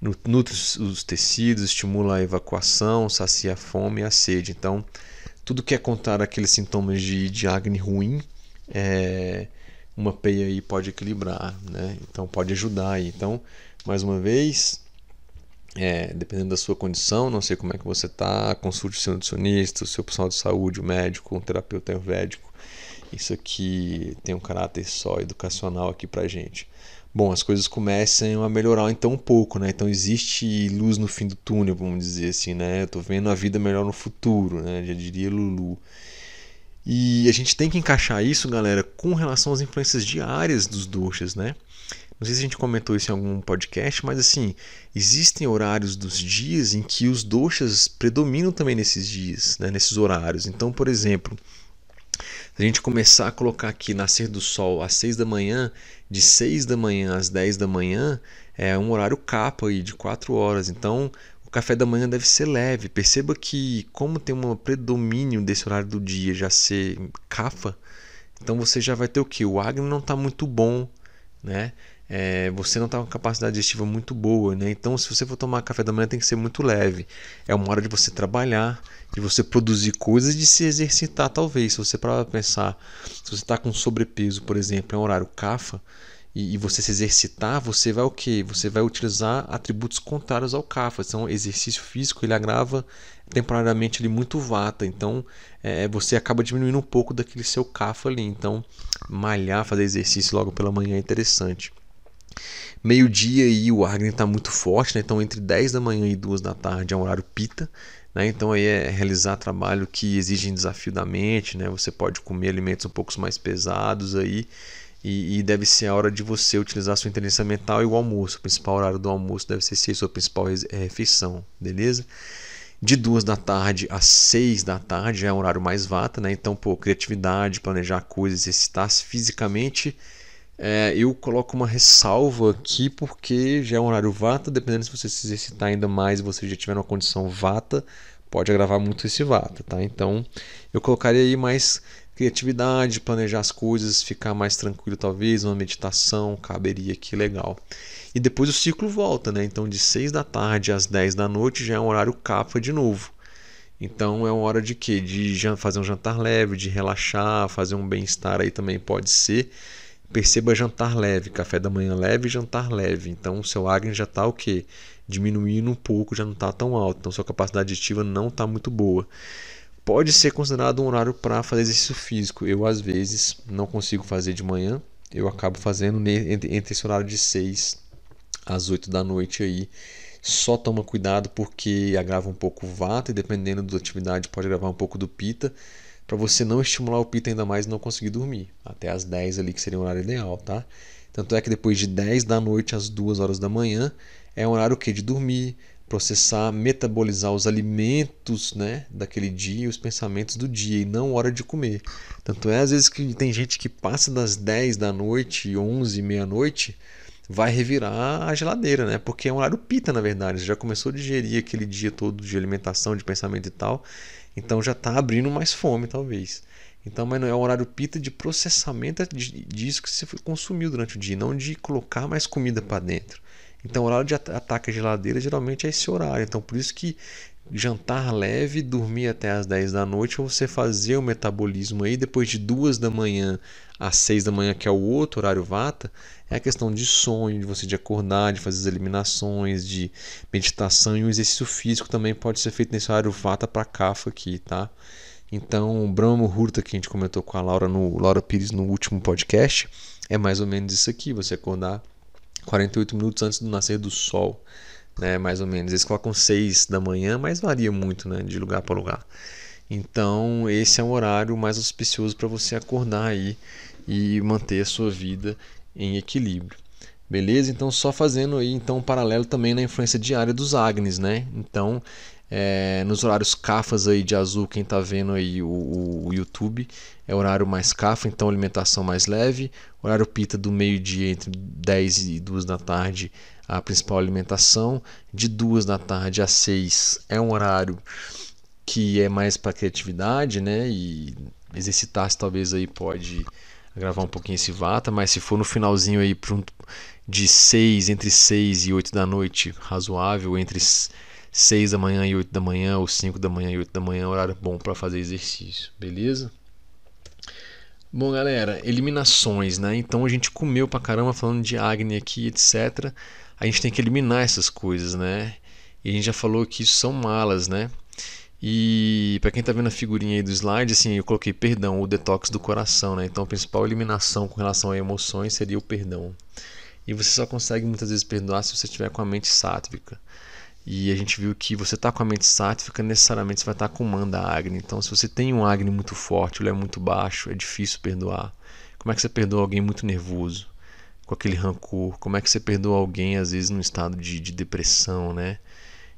nutre os tecidos, estimula a evacuação, sacia a fome e a sede. Então, tudo que é contar aqueles sintomas de, de Agni ruim, é, uma peia aí pode equilibrar, né? Então pode ajudar aí. Então, mais uma vez, é, dependendo da sua condição, não sei como é que você está, consulte o seu nutricionista, o seu profissional de saúde, o médico, um terapeuta ayurvédico. Isso aqui tem um caráter só educacional aqui pra gente. Bom, as coisas começam a melhorar então um pouco, né? Então existe luz no fim do túnel, vamos dizer assim, né? Eu tô vendo a vida melhor no futuro, né? Já diria Lulu. E a gente tem que encaixar isso, galera, com relação às influências diárias dos doxas, né? Não sei se a gente comentou isso em algum podcast, mas assim, existem horários dos dias em que os doxas predominam também nesses dias, né? nesses horários. Então, por exemplo, se a gente começar a colocar aqui nascer do sol às 6 da manhã, de 6 da manhã às 10 da manhã, é um horário capa aí de 4 horas. Então, o café da manhã deve ser leve. Perceba que, como tem um predomínio desse horário do dia já ser cafa, então você já vai ter o que? O agno não está muito bom, né? É, você não está com capacidade digestiva muito boa, né? Então, se você for tomar café da manhã, tem que ser muito leve. É uma hora de você trabalhar, de você produzir coisas, de se exercitar, talvez. Se você para pensar, se você está com sobrepeso, por exemplo, é um horário CAFA, e, você se exercitar, você vai o que? Você vai utilizar atributos contrários ao CAFA. Então, exercício físico ele agrava temporariamente ele muito vata. Então, é, você acaba diminuindo um pouco daquele seu CAFA ali. Então, malhar, fazer exercício logo pela manhã é interessante. Meio-dia e o Agni está muito forte, né? então entre 10 da manhã e 2 da tarde é um horário pita. Né? Então aí é realizar trabalho que exige desafio da mente, né? você pode comer alimentos um pouco mais pesados aí e, e, deve ser a hora de você utilizar sua inteligência mental e o almoço. O principal horário do almoço deve ser a sua principal é, refeição, beleza? De duas da tarde às seis da tarde é um horário mais vata, né? Então, pô, criatividade, planejar coisas, exercitar-se fisicamente. É, eu coloco uma ressalva aqui porque já é um horário vata, dependendo se você se exercitar ainda mais e você já tiver uma condição vata, pode agravar muito esse vata, tá? Então, eu colocaria aí mais criatividade, planejar as coisas, ficar mais tranquilo talvez, uma meditação, caberia aqui legal. E depois o ciclo volta, né? Então de 6 da tarde às 10 da noite já é um horário capa de novo. Então é uma hora de quê? De fazer um jantar leve, de relaxar, fazer um bem-estar aí também pode ser. Perceba jantar leve, café da manhã leve e jantar leve. Então o seu Agni já está o quê? Diminuindo um pouco, já não está tão alto. Então sua capacidade digestiva não está muito boa pode ser considerado um horário para fazer exercício físico. Eu, às vezes, não consigo fazer de manhã, eu acabo fazendo entre esse horário de 6 às 8 da noite aí. Só toma cuidado porque agrava um pouco o vata e dependendo da atividade pode agravar um pouco do pita, para você não estimular o pita ainda mais e não conseguir dormir. Até às 10 ali que seria o horário ideal, tá? Tanto é que depois de 10 da noite às 2 horas da manhã é um horário que de dormir, processar, metabolizar os alimentos né, daquele dia, os pensamentos do dia e não hora de comer. Tanto é às vezes que tem gente que passa das 10 da noite, 11, meia-noite, vai revirar a geladeira, né? Porque é um horário pita, na verdade. Você já começou a digerir aquele dia todo de alimentação, de pensamento e tal. Então já está abrindo mais fome, talvez. Então, mas não é um horário pita de processamento disso que você consumiu durante o dia, não de colocar mais comida para dentro. Então, o horário de ataque à geladeira geralmente é esse horário. Então, por isso que jantar leve, dormir até as 10 da noite, você fazer o metabolismo aí depois de 2 da manhã às 6 da manhã, que é o outro horário vata, é a questão de sonho, de você de acordar, de fazer as eliminações, de meditação e o exercício físico também pode ser feito nesse horário vata para cafa aqui, tá? Então, o Brahma Hurta que a gente comentou com a Laura no Laura Pires no último podcast, é mais ou menos isso aqui, você acordar 48 minutos antes do nascer do sol, né, mais ou menos. Eles colocam 6 da manhã, mas varia muito né, de lugar para lugar. Então, esse é um horário mais auspicioso para você acordar aí e manter a sua vida em equilíbrio. Beleza? Então, só fazendo aí então um paralelo também na influência diária dos Agnes, né? Então, É, nos horários cafas aí de azul, quem está vendo aí o, o, YouTube, é horário mais cafa, então alimentação mais leve. Horário pita do meio-dia entre 10 e 2 da tarde, a principal alimentação. De 2 da tarde a 6 é um horário que é mais para criatividade, né? E exercitar-se talvez aí pode agravar um pouquinho esse vata, mas se for no finalzinho aí de 6, entre 6 e 8 da noite, razoável, entre 6 da manhã e 8 da manhã, ou 5 da manhã e 8 da manhã, horário bom para fazer exercício, beleza? Bom, galera, eliminações, né? Então a gente comeu pra caramba falando de Agni aqui, etc. A gente tem que eliminar essas coisas, né? E a gente já falou que isso são malas, né? E para quem tá vendo a figurinha aí do slide, assim, eu coloquei perdão, o detox do coração, né? Então a principal eliminação com relação a emoções seria o perdão. E você só consegue muitas vezes perdoar se você estiver com a mente sátvica. E a gente viu que você está com a mente sátrica, necessariamente você vai estar tá com manda Agni. Então, se você tem um Agni muito forte, ele é muito baixo, é difícil perdoar. Como é que você perdoa alguém muito nervoso, com aquele rancor? Como é que você perdoa alguém, às vezes, num estado de, de depressão, né?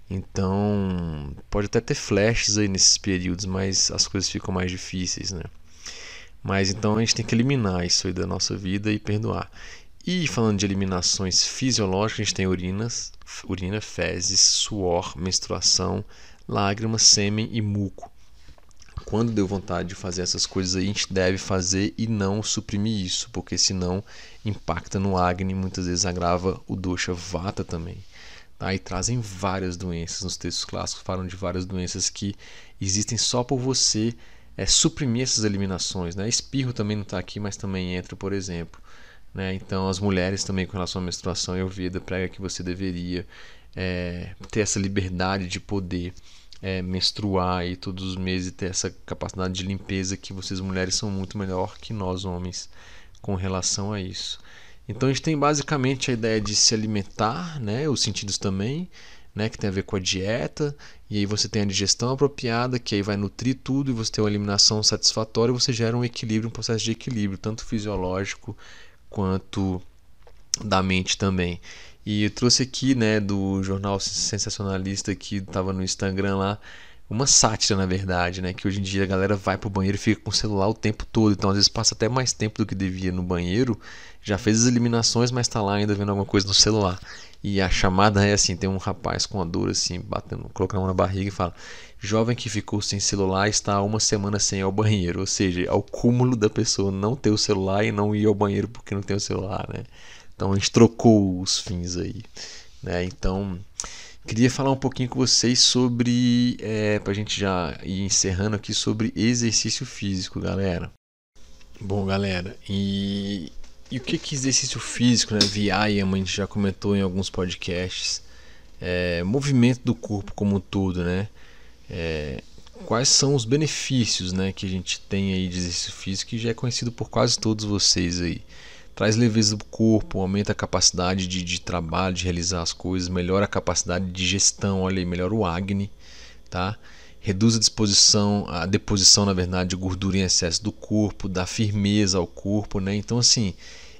Então, pode até ter flashes aí nesses períodos, mas as coisas ficam mais difíceis, né? Mas então a gente tem que eliminar isso aí da nossa vida e perdoar. E falando de eliminações fisiológicas, a gente tem urinas, urina, fezes, suor, menstruação, lágrimas, sêmen e muco. Quando deu vontade de fazer essas coisas aí, a gente deve fazer e não suprimir isso, porque senão impacta no Agni, muitas vezes agrava o dosha vata também. Tá? E trazem várias doenças, nos textos clássicos falam de várias doenças que existem só por você é, suprimir essas eliminações. Né? Espirro também não está aqui, mas também entra, por exemplo. Né? Então, as mulheres também, com relação à menstruação, eu vi prega que você deveria é, ter essa liberdade de poder é, menstruar e todos os meses ter essa capacidade de limpeza que vocês mulheres são muito melhor que nós homens com relação a isso. Então a gente tem basicamente a ideia de se alimentar, né, os sentidos também, né, que tem a ver com a dieta, e aí você tem a digestão apropriada, que aí vai nutrir tudo e você tem uma eliminação satisfatória, e você gera um equilíbrio, um processo de equilíbrio, tanto fisiológico quanto da mente também. E eu trouxe aqui, né, do jornal sensacionalista que estava no Instagram lá, uma sátira, na verdade, né, que hoje em dia a galera vai pro banheiro e fica com o celular o tempo todo, então às vezes passa até mais tempo do que devia no banheiro, já fez as eliminações, mas está lá ainda vendo alguma coisa no celular. E a chamada é assim, tem um rapaz com a dor assim, batendo, colocando a mão na barriga e fala: Jovem que ficou sem celular está uma semana sem ir ao banheiro. Ou seja, ao cúmulo da pessoa não ter o celular e não ir ao banheiro porque não tem o celular, né? Então a gente trocou os fins aí, né? Então queria falar um pouquinho com vocês sobre, é, para a gente já ir encerrando aqui sobre exercício físico, galera. Bom, galera, e e o que é exercício físico, né? Vyayama, a gente já comentou em alguns podcasts. É, movimento do corpo como um todo, né? É, quais são os benefícios né, que a gente tem aí de exercício físico que já é conhecido por quase todos vocês aí. Traz leveza do corpo, aumenta a capacidade de, de trabalho, de realizar as coisas, melhora a capacidade de gestão, olha aí, melhora o Agni, tá? reduz a disposição, a deposição, na verdade, de gordura em excesso do corpo, dá firmeza ao corpo, né? Então, assim,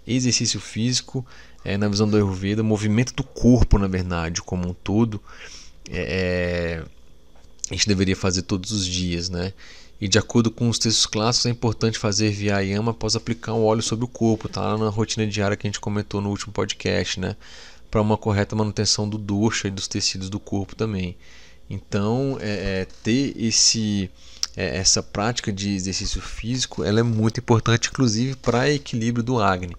exercício físico, é, na visão do Ayurveda, movimento do corpo, na verdade, como um todo, é, a gente deveria fazer todos os dias, né? E de acordo com os textos clássicos, é importante fazer Vyayama após aplicar um óleo sobre o corpo, tá na rotina diária que a gente comentou no último podcast, né? Para uma correta manutenção do dosha e dos tecidos do corpo também. Então, é ter esse é, essa prática de exercício físico ela é muito importante, inclusive para equilíbrio do Agni.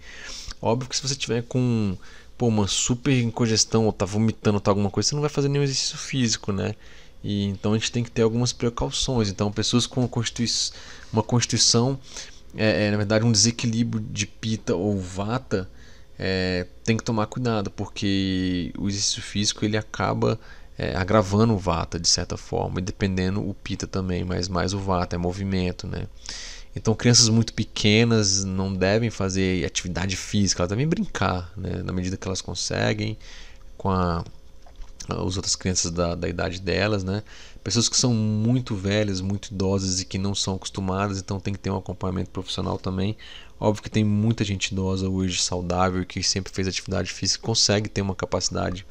Óbvio que se você tiver com pô, uma super congestão ou tá vomitando ou tá alguma coisa, você não vai fazer nenhum exercício físico, né? E, então a gente tem que ter algumas precauções. Então, pessoas com uma constituição, é, é, na verdade, um desequilíbrio de pita ou vata, é, tem que tomar cuidado, porque o exercício físico ele acaba é, agravando o vata de certa forma, e dependendo o pita também, mas mais o vata é movimento, né? Então crianças muito pequenas não devem fazer atividade física, elas devem brincar, né? Na medida que elas conseguem com a, as outras crianças da, da idade delas, né? Pessoas que são muito velhas, muito idosas e que não são acostumadas, então tem que ter um acompanhamento profissional também. Óbvio que tem muita gente idosa hoje saudável que sempre fez atividade física consegue ter uma capacidade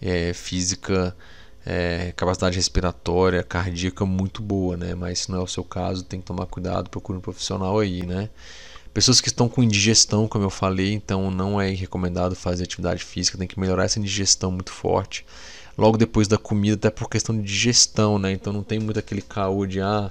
é, física é, capacidade respiratória, cardíaca muito boa, né? Mas se não é o seu caso, tem que tomar cuidado, procure um profissional aí, né? Pessoas que estão com indigestão, como eu falei, então não é recomendado fazer atividade física, tem que melhorar essa indigestão muito forte. Logo depois da comida, até por questão de digestão, né? Então não tem muito aquele caô de ah,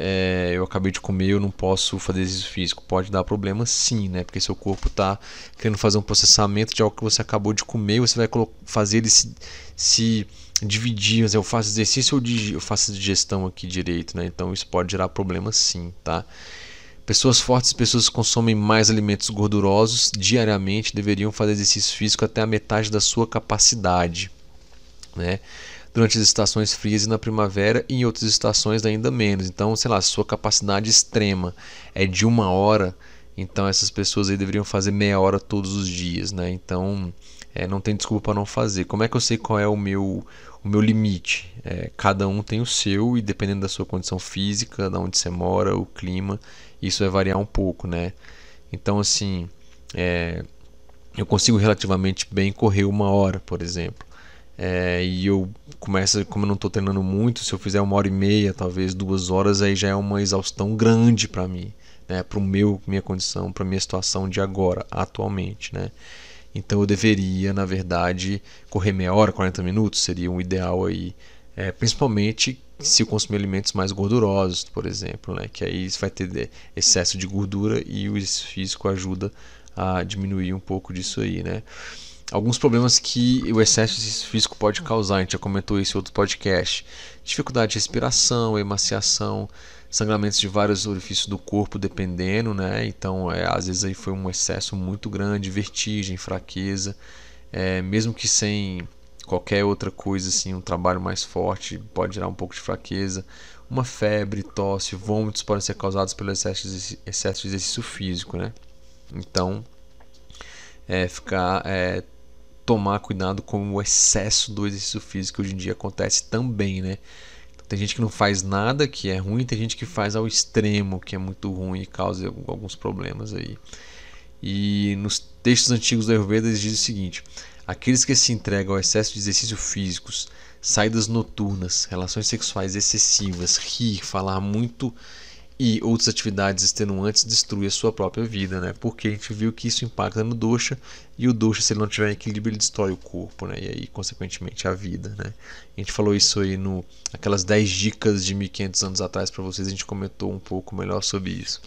é, eu acabei de comer, eu não posso fazer exercício físico. Pode dar problema sim, né? Porque seu corpo está querendo fazer um processamento de algo que você acabou de comer você vai fazer ele se, se dividir. Mas eu faço exercício ou eu faço digestão aqui direito, né? Então isso pode gerar problema sim, tá? Pessoas fortes, pessoas que consomem mais alimentos gordurosos diariamente deveriam fazer exercício físico até a metade da sua capacidade, né? Durante as estações frias e na primavera e em outras estações ainda menos. Então, sei lá, sua capacidade extrema é de uma hora, então essas pessoas aí deveriam fazer meia hora todos os dias, né? Então, é, não tem desculpa para não fazer. Como é que eu sei qual é o meu o meu limite? É, cada um tem o seu e dependendo da sua condição física, da onde você mora, o clima, isso vai variar um pouco, né? Então, assim, é, eu consigo relativamente bem correr uma hora, por exemplo. É, e eu começo, como eu não estou treinando muito, se eu fizer uma hora e meia, talvez duas horas, aí já é uma exaustão grande para mim, né? Para o meu, minha condição, para minha situação de agora, atualmente, né? Então eu deveria, na verdade, correr meia hora, 40 minutos seria um ideal aí, é, principalmente se eu consumir alimentos mais gordurosos, por exemplo, né? Que aí vai ter excesso de gordura e o exercício físico ajuda a diminuir um pouco disso aí, né? Alguns problemas que o excesso físico pode causar. A gente já comentou isso em outro podcast. Dificuldade de respiração, emaciação, sangramentos de vários orifícios do corpo, dependendo, né? Então, é, às vezes aí foi um excesso muito grande, vertigem, fraqueza, é, mesmo que sem qualquer outra coisa, assim, um trabalho mais forte pode gerar um pouco de fraqueza. Uma febre, tosse, vômitos podem ser causados pelo excesso de, excesso de exercício físico, né? Então, é, ficar é, tomar cuidado com o excesso do exercício físico hoje em dia acontece também, né? Tem gente que não faz nada, que é ruim, tem gente que faz ao extremo, que é muito ruim e causa alguns problemas aí. E nos textos antigos da Ayurveda eles dizem o seguinte: aqueles que se entregam ao excesso de exercícios físicos, saídas noturnas, relações sexuais excessivas, rir, falar muito e outras atividades extenuantes destruem a sua própria vida, né? Porque a gente viu que isso impacta no dosha e o dosha, se ele não tiver equilíbrio, ele destrói o corpo, né? E aí, consequentemente, a vida, né? A gente falou isso aí no aquelas 10 dicas de 1500 anos atrás para vocês, a gente comentou um pouco melhor sobre isso.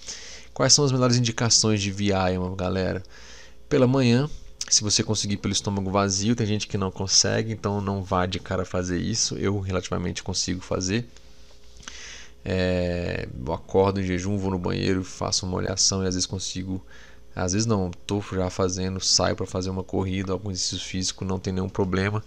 Quais são as melhores indicações de Vyayama, galera? Pela manhã, se você conseguir pelo estômago vazio, tem gente que não consegue, então não vá de cara fazer isso. Eu relativamente consigo fazer é, eu acordo em jejum, vou no banheiro, faço uma olhação e às vezes consigo. Às vezes não, estou já fazendo, saio para fazer uma corrida, algum exercício físico, não tem nenhum problema.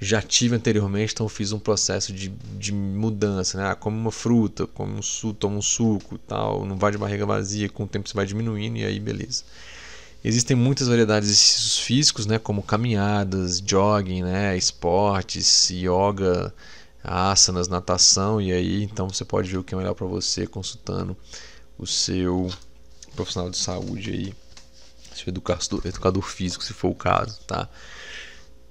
Já tive anteriormente, então fiz um processo de, de mudança, né? Ah, come uma fruta, come um suco, toma um suco, tal, não vai de barriga vazia, com o tempo você vai diminuindo e aí beleza. Existem muitas variedades de exercícios físicos, né, como caminhadas, jogging, né, esportes, yoga, asanas, natação, e aí então você pode ver o que é melhor para você consultando o seu profissional de saúde aí, seu educador, educador físico, se for o caso, tá?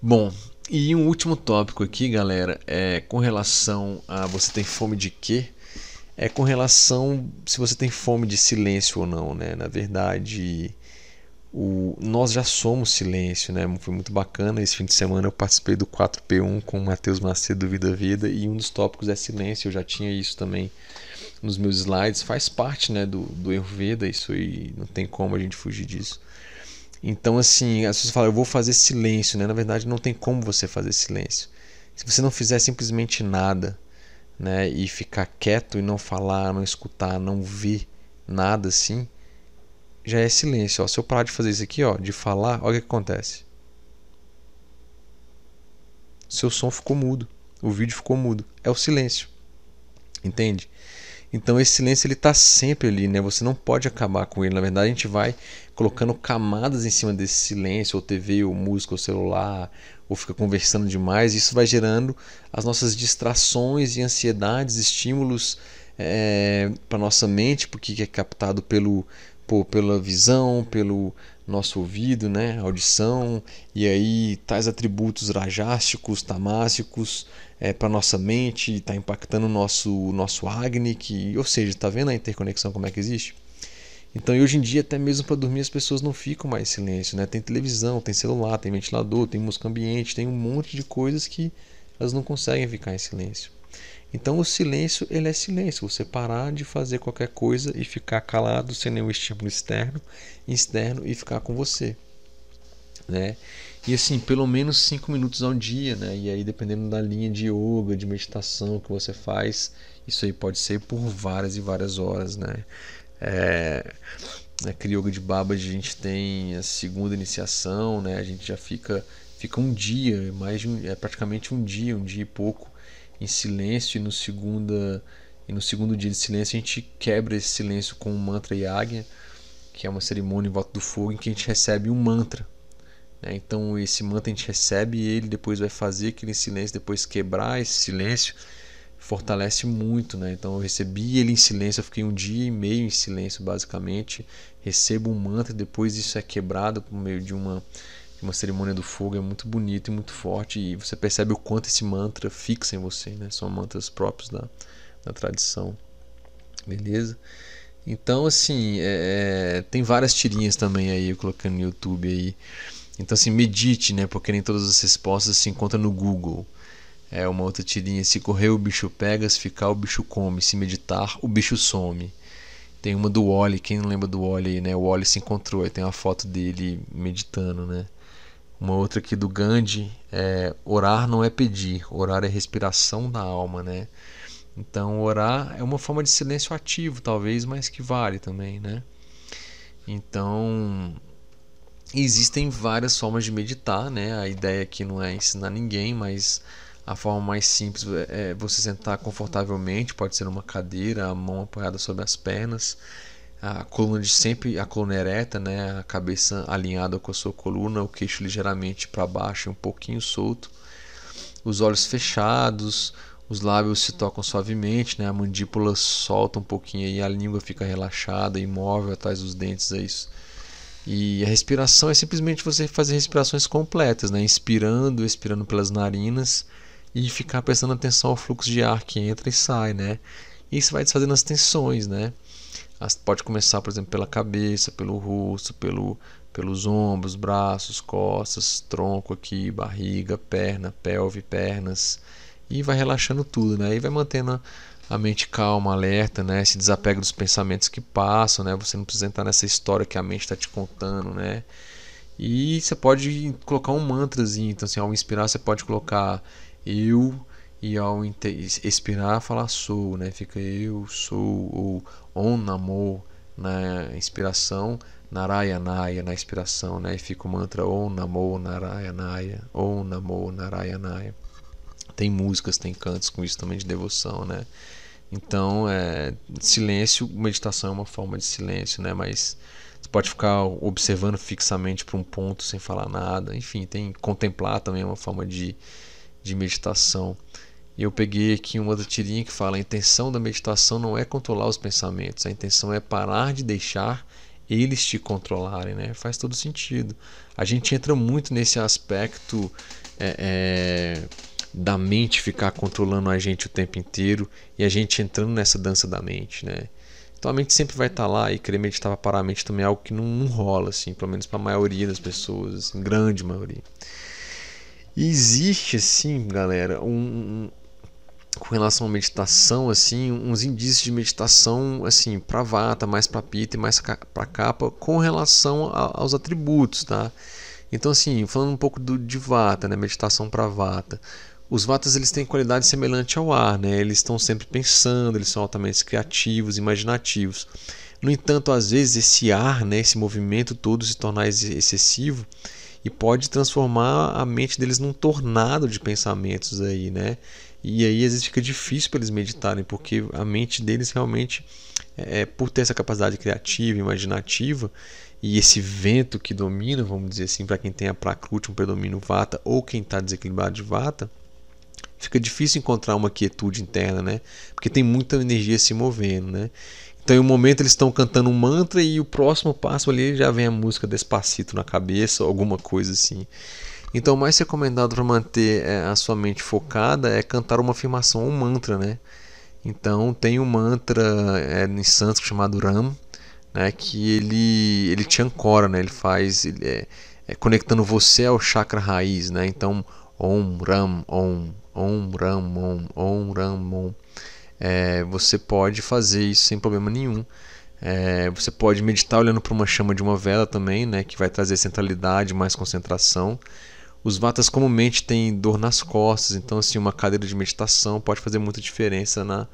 Bom, e um último tópico aqui, galera, é com relação a você tem fome de quê? É com relação se você tem fome de silêncio ou não, né? Na verdade, o, nós já somos silêncio, né? Foi muito bacana. Esse fim de semana eu participei do 4P1 com o Matheus Macedo do Vida Vida e um dos tópicos é silêncio. Eu já tinha isso também nos meus slides. Faz parte, né, do, do Ayurveda, isso aí não tem como a gente fugir disso. Então, assim, as pessoas falam, eu vou fazer silêncio, né? Na verdade, não tem como você fazer silêncio. Se você não fizer simplesmente nada, né, e ficar quieto e não falar, não escutar, não ver nada assim, já é silêncio. Ó. Se eu parar de fazer isso aqui, ó, de falar, olha o que acontece. Seu som ficou mudo. O vídeo ficou mudo. É o silêncio. Entende? Então esse silêncio ele está sempre ali, né? Você não pode acabar com ele. Na verdade, a gente vai colocando camadas em cima desse silêncio, ou TV, ou música, ou celular, ou fica conversando demais. Isso vai gerando as nossas distrações e ansiedades, estímulos é, eh, para nossa mente, porque é captado pelo por, pela visão, pelo nosso ouvido, né, audição, e aí tais atributos rajásticos, tamásicos, é, para nossa mente, está impactando o nosso, nosso Agni, que, ou seja, está vendo a interconexão como é que existe? Então, hoje em dia, até mesmo para dormir, as pessoas não ficam mais em silêncio, né? Tem televisão, tem celular, tem ventilador, tem música ambiente, tem um monte de coisas que elas não conseguem ficar em silêncio. Então, o silêncio, ele é silêncio. Você parar de fazer qualquer coisa e ficar calado sem nenhum estímulo externo, externo e ficar com você, né? E assim, pelo menos 5 minutos ao dia, né? E aí, dependendo da linha de yoga, de meditação que você faz, isso aí pode ser por várias e várias horas, né? É, na Kriyoga de Baba a gente tem a segunda iniciação, né? A gente já fica fica um dia, mais um, é praticamente um dia, um dia e pouco em silêncio e no segunda e no segundo dia de silêncio a gente quebra esse silêncio com um mantra yagya, que é uma cerimônia em volta do fogo em que a gente recebe um mantra. Né? Então esse mantra a gente recebe e ele depois vai fazer aquele silêncio, depois quebrar esse silêncio fortalece muito, né? Então eu recebi ele em silêncio, eu fiquei um dia e meio em silêncio basicamente, recebo um mantra, depois isso é quebrado por meio de uma uma cerimônia do fogo, é muito bonito e muito forte e você percebe o quanto esse mantra fixa em você, né? São mantras próprios da, da tradição, beleza? Então assim, é, é tem várias tirinhas também aí colocando no YouTube aí. Então assim, medite, né? Porque nem todas as respostas se encontram no Google. É uma outra tirinha. Se correr, o bicho pega, se ficar, o bicho come. Se meditar, o bicho some. Tem uma do Wally, quem não lembra do Wally né? O Wally se encontrou, aí tem uma foto dele meditando, né? Uma outra aqui do Gandhi é orar não é pedir, orar é respiração da alma, né? Então orar é uma forma de silêncio ativo, talvez, mas que vale também, né? Então existem várias formas de meditar, né? A ideia aqui não é ensinar ninguém, mas a forma mais simples é você sentar confortavelmente, pode ser numa cadeira, a mão apoiada sobre as pernas, a coluna de sempre a coluna ereta, né, a cabeça alinhada com a sua coluna, o queixo ligeiramente para baixo um pouquinho solto, os olhos fechados, os lábios se tocam suavemente, né, a mandíbula solta um pouquinho e a língua fica relaxada, imóvel atrás dos dentes, é isso. E a respiração é simplesmente você fazer respirações completas, né, inspirando, expirando pelas narinas e ficar prestando atenção ao fluxo de ar que entra e sai, né? Isso vai desfazendo as tensões, né? Pode começar, por exemplo, pela cabeça, pelo rosto, pelo, pelos ombros, braços, costas, tronco aqui, barriga, perna, pelve, pernas e vai relaxando tudo, né? E vai mantendo a mente calma, alerta, né? Se desapega dos pensamentos que passam, né? Você não precisa entrar nessa história que a mente está te contando, né? E você pode colocar um mantrazinho, então assim, ao inspirar você pode colocar eu e ao expirar falar sou, né? Fica eu sou ou on namo na inspiração, narayanaya na expiração, né? E fica o mantra om namo narayanaya, om namo narayanaya. Tem músicas, tem cantos com isso também de devoção, né? Então, é, silêncio, meditação é uma forma de silêncio, né? Mas você pode ficar observando fixamente para um ponto sem falar nada. Enfim, tem contemplar também é uma forma de de meditação. E eu peguei aqui uma outra tirinha que fala: a intenção da meditação não é controlar os pensamentos, a intenção é parar de deixar eles te controlarem, né? Faz todo sentido. A gente entra muito nesse aspecto é, é, da mente ficar controlando a gente o tempo inteiro e a gente entrando nessa dança da mente, né? Então a mente sempre vai estar lá e querer meditar para parar a mente também é algo que não, não rola, assim, pelo menos para a maioria das pessoas, assim, grande maioria. E existe, assim, galera, um, com relação à meditação, assim, uns indícios de meditação, assim, para vata, mais para pita e mais para capa, com relação a, aos atributos, tá? Então, assim, falando um pouco do, de vata, né, meditação para vata. Os vatas eles têm qualidade semelhante ao ar, né? Eles estão sempre pensando, eles são altamente criativos, imaginativos. No entanto, às vezes esse ar, né, esse movimento todo se tornar excessivo, e pode transformar a mente deles num tornado de pensamentos aí, né? E aí às vezes fica difícil para eles meditarem, porque a mente deles realmente, é, é, por ter essa capacidade criativa, imaginativa, e esse vento que domina, vamos dizer assim, para quem tem a Prakruti, um predomínio Vata, ou quem está desequilibrado de Vata, fica difícil encontrar uma quietude interna, né? Porque tem muita energia se movendo, né? Então, em um momento eles estão cantando um mantra e o próximo passo ali já vem a música Despacito na cabeça, alguma coisa assim. Então, o mais recomendado para manter é, a sua mente focada é cantar uma afirmação um mantra, né? Então, tem um mantra é, em sânscrito chamado Ram, né? Que ele ele te ancora, né? Ele faz ele é, é, conectando você ao chakra raiz, né? Então, Om Ram Om Om Ram Om Om Ram Om. É, você pode fazer isso sem problema nenhum. É, você pode meditar olhando para uma chama de uma vela também, né, que vai trazer centralidade, mais concentração. Os vatas comumente têm dor nas costas, então assim uma cadeira de meditação pode fazer muita diferença na,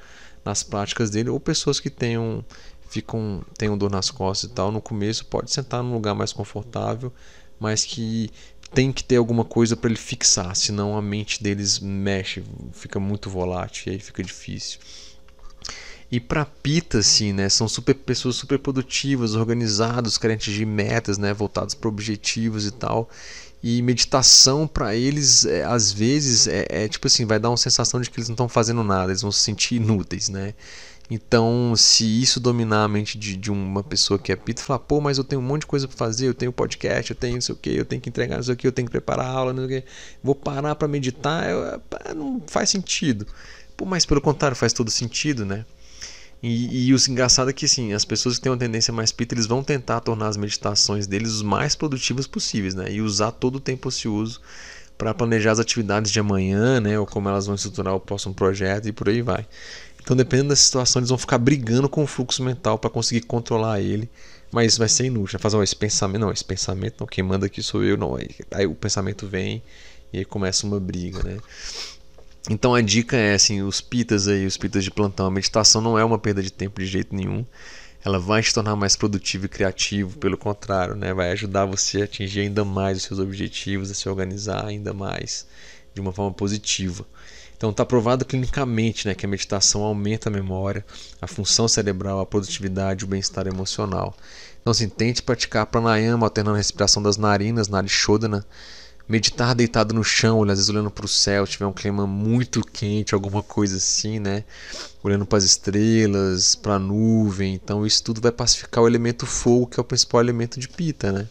nas práticas dele. Ou pessoas que tenham ficam tenham dor nas costas e tal, no começo pode sentar num lugar mais confortável, mas que tem que ter alguma coisa para ele fixar, senão a mente deles mexe, fica muito volátil e aí fica difícil. E para Pita, assim, né, são super, pessoas super produtivas, organizados, carentes de metas, né, voltados para objetivos e tal. E meditação para eles, é, às vezes, é, é, tipo assim, vai dar uma sensação de que eles não estão fazendo nada, eles vão se sentir inúteis, né? Então, se isso dominar a mente de, de uma pessoa que é pita, falar, pô, mas eu tenho um monte de coisa para fazer, eu tenho podcast, eu tenho não sei o que, eu tenho que entregar não sei o eu tenho que preparar a aula, não sei o que, vou parar para meditar, eu, não faz sentido. Pô, mas pelo contrário, faz todo sentido, né? E, e o engraçado é que assim, as pessoas que têm uma tendência mais pita, eles vão tentar tornar as meditações deles os mais produtivas possíveis, né? E usar todo o tempo ocioso para planejar as atividades de amanhã, né? Ou como elas vão estruturar o próximo projeto e por aí vai. Então, dependendo da situação, eles vão ficar brigando com o fluxo mental para conseguir controlar ele. Mas vai ser inútil. Vai fazer oh, esse pensamento, não, esse pensamento não, quem manda aqui sou eu, não. Aí, aí o pensamento vem e aí começa uma briga, né? Então a dica é assim, os pitas aí, os pitas de plantão, a meditação não é uma perda de tempo de jeito nenhum. Ela vai te tornar mais produtivo e criativo, pelo contrário, né? Vai ajudar você a atingir ainda mais os seus objetivos, a se organizar ainda mais de uma forma positiva. Então está provado clinicamente né, que a meditação aumenta a memória, a função cerebral, a produtividade, o bem-estar emocional. Então assim, tente praticar pranayama, alternando a respiração das narinas, narishodhana, meditar deitado no chão, às vezes olhando para o céu, tiver um clima muito quente, alguma coisa assim, né? Olhando para as estrelas, para a nuvem. Então isso tudo vai pacificar o elemento fogo, que é o principal elemento de pita, né?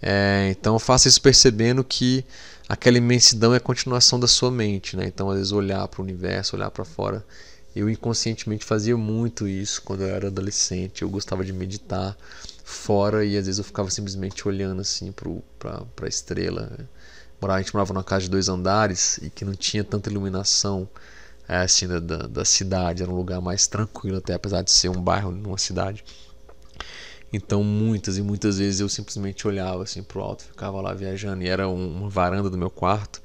É, então faça isso percebendo que aquela imensidão é a continuação da sua mente, né? Então, às vezes, olhar para o universo, olhar para fora. Eu inconscientemente fazia muito isso quando eu era adolescente. Eu gostava de meditar fora e às vezes eu ficava simplesmente olhando assim para a estrela. A gente morava numa casa de dois andares e que não tinha tanta iluminação é, assim da, da, da cidade. Era um lugar mais tranquilo, até apesar de ser um bairro numa cidade. Então muitas e muitas vezes eu simplesmente olhava assim pro alto, ficava lá viajando e era um, uma varanda do meu quarto,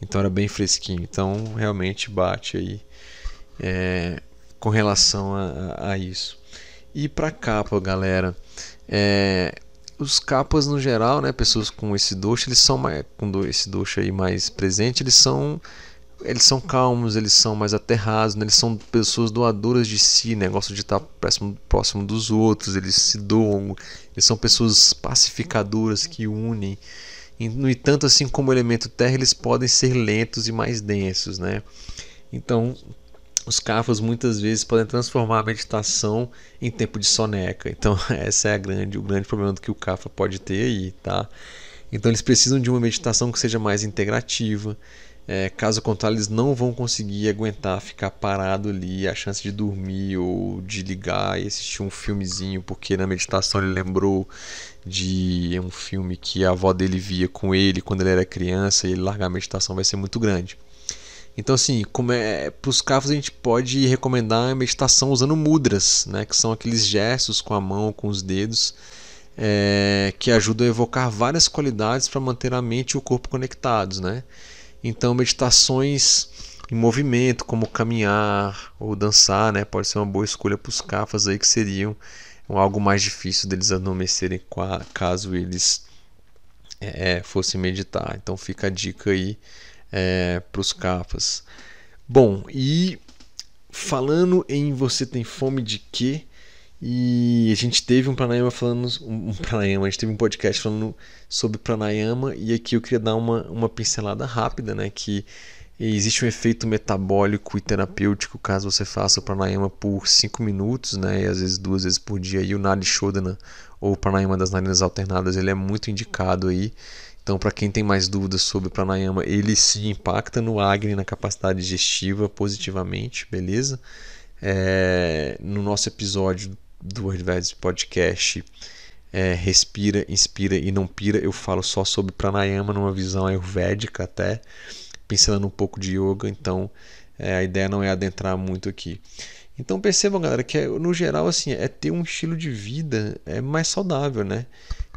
então era bem fresquinho. Então realmente bate aí é, com relação a, a, isso. E para capa, galera, é, os capas no geral, né, pessoas com esse doxo, eles são mais, com esse doxo aí mais presente, eles são eles são calmos, eles são mais aterrados, né? eles são pessoas doadoras de si, né? gostam de estar próximo, próximo dos outros, eles se doam, eles são pessoas pacificadoras que unem. E, no entanto, assim como o elemento terra, eles podem ser lentos e mais densos. Né? Então, os cafas muitas vezes podem transformar a meditação em tempo de soneca. Então, essa é a grande, o grande problema que o cafa pode ter aí, tá? Então, eles precisam de uma meditação que seja mais integrativa, é, caso contrário, eles não vão conseguir aguentar ficar parado ali, a chance de dormir ou de ligar e assistir um filmezinho, porque na meditação ele lembrou de um filme que a avó dele via com ele quando ele era criança e ele largar a meditação vai ser muito grande. Então, assim, como é, para os carros a gente pode recomendar a meditação usando mudras, né, que são aqueles gestos com a mão, com os dedos, é, que ajudam a evocar várias qualidades para manter a mente e o corpo conectados, né? Então, meditações em movimento, como caminhar ou dançar, né, pode ser uma boa escolha para os cafas aí que seriam algo mais difícil deles adormecerem caso eles é, fossem meditar. Então, fica a dica aí é, para os cafas. Bom, e falando em você tem fome de quê? E a gente teve um pranayama falando. Um pranayama, a gente teve um podcast falando sobre pranayama. E aqui eu queria dar uma, uma pincelada rápida, né? Que existe um efeito metabólico e terapêutico caso você faça o pranayama por 5 minutos, né, e às vezes duas vezes por dia. E o Nadi Shodhana, ou pranayama das narinas alternadas, ele é muito indicado aí. Então, para quem tem mais dúvidas sobre o pranayama, ele se impacta no Agni, na capacidade digestiva positivamente, beleza? É, no nosso episódio do Ayurveda Podcast, é, Respira, Inspira e Não Pira, eu falo só sobre pranayama numa visão ayurvédica até pincelando um pouco de yoga, então é, a ideia não é adentrar muito aqui. Então percebam, galera, que é, no geral assim é ter um estilo de vida é mais saudável, né?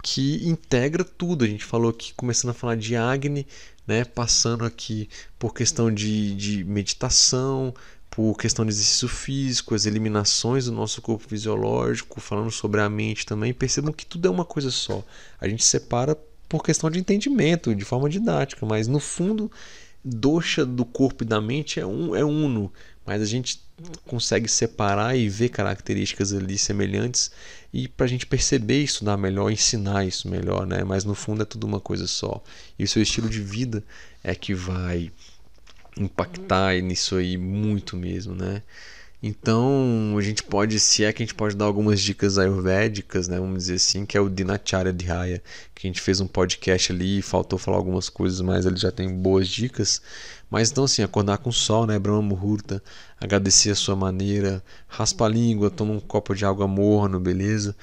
Que integra tudo. A gente falou aqui, começando a falar de Agni, né? Passando aqui por questão de, de meditação, por questão de exercício físico, as eliminações do nosso corpo fisiológico, falando sobre a mente também. Percebam que tudo é uma coisa só. A gente separa por questão de entendimento, de forma didática, mas no fundo doxa do corpo e da mente é, um, é uno, mas a gente consegue separar e ver características ali semelhantes e para a gente perceber isso dá melhor, ensinar isso melhor, né? Mas no fundo é tudo uma coisa só. E o seu estilo de vida é que vai impactar nisso aí muito mesmo, né? Então, a gente pode, se é que a gente pode dar algumas dicas ayurvédicas, né, vamos dizer assim, que é o Dinacharya Dhyaya, que a gente fez um podcast ali, faltou falar algumas coisas, mas ele já tem boas dicas. Mas então assim, acordar com o sol, né, Brahma Muhurta, agradecer a sua maneira, raspa a língua, toma um copo de água morno, beleza?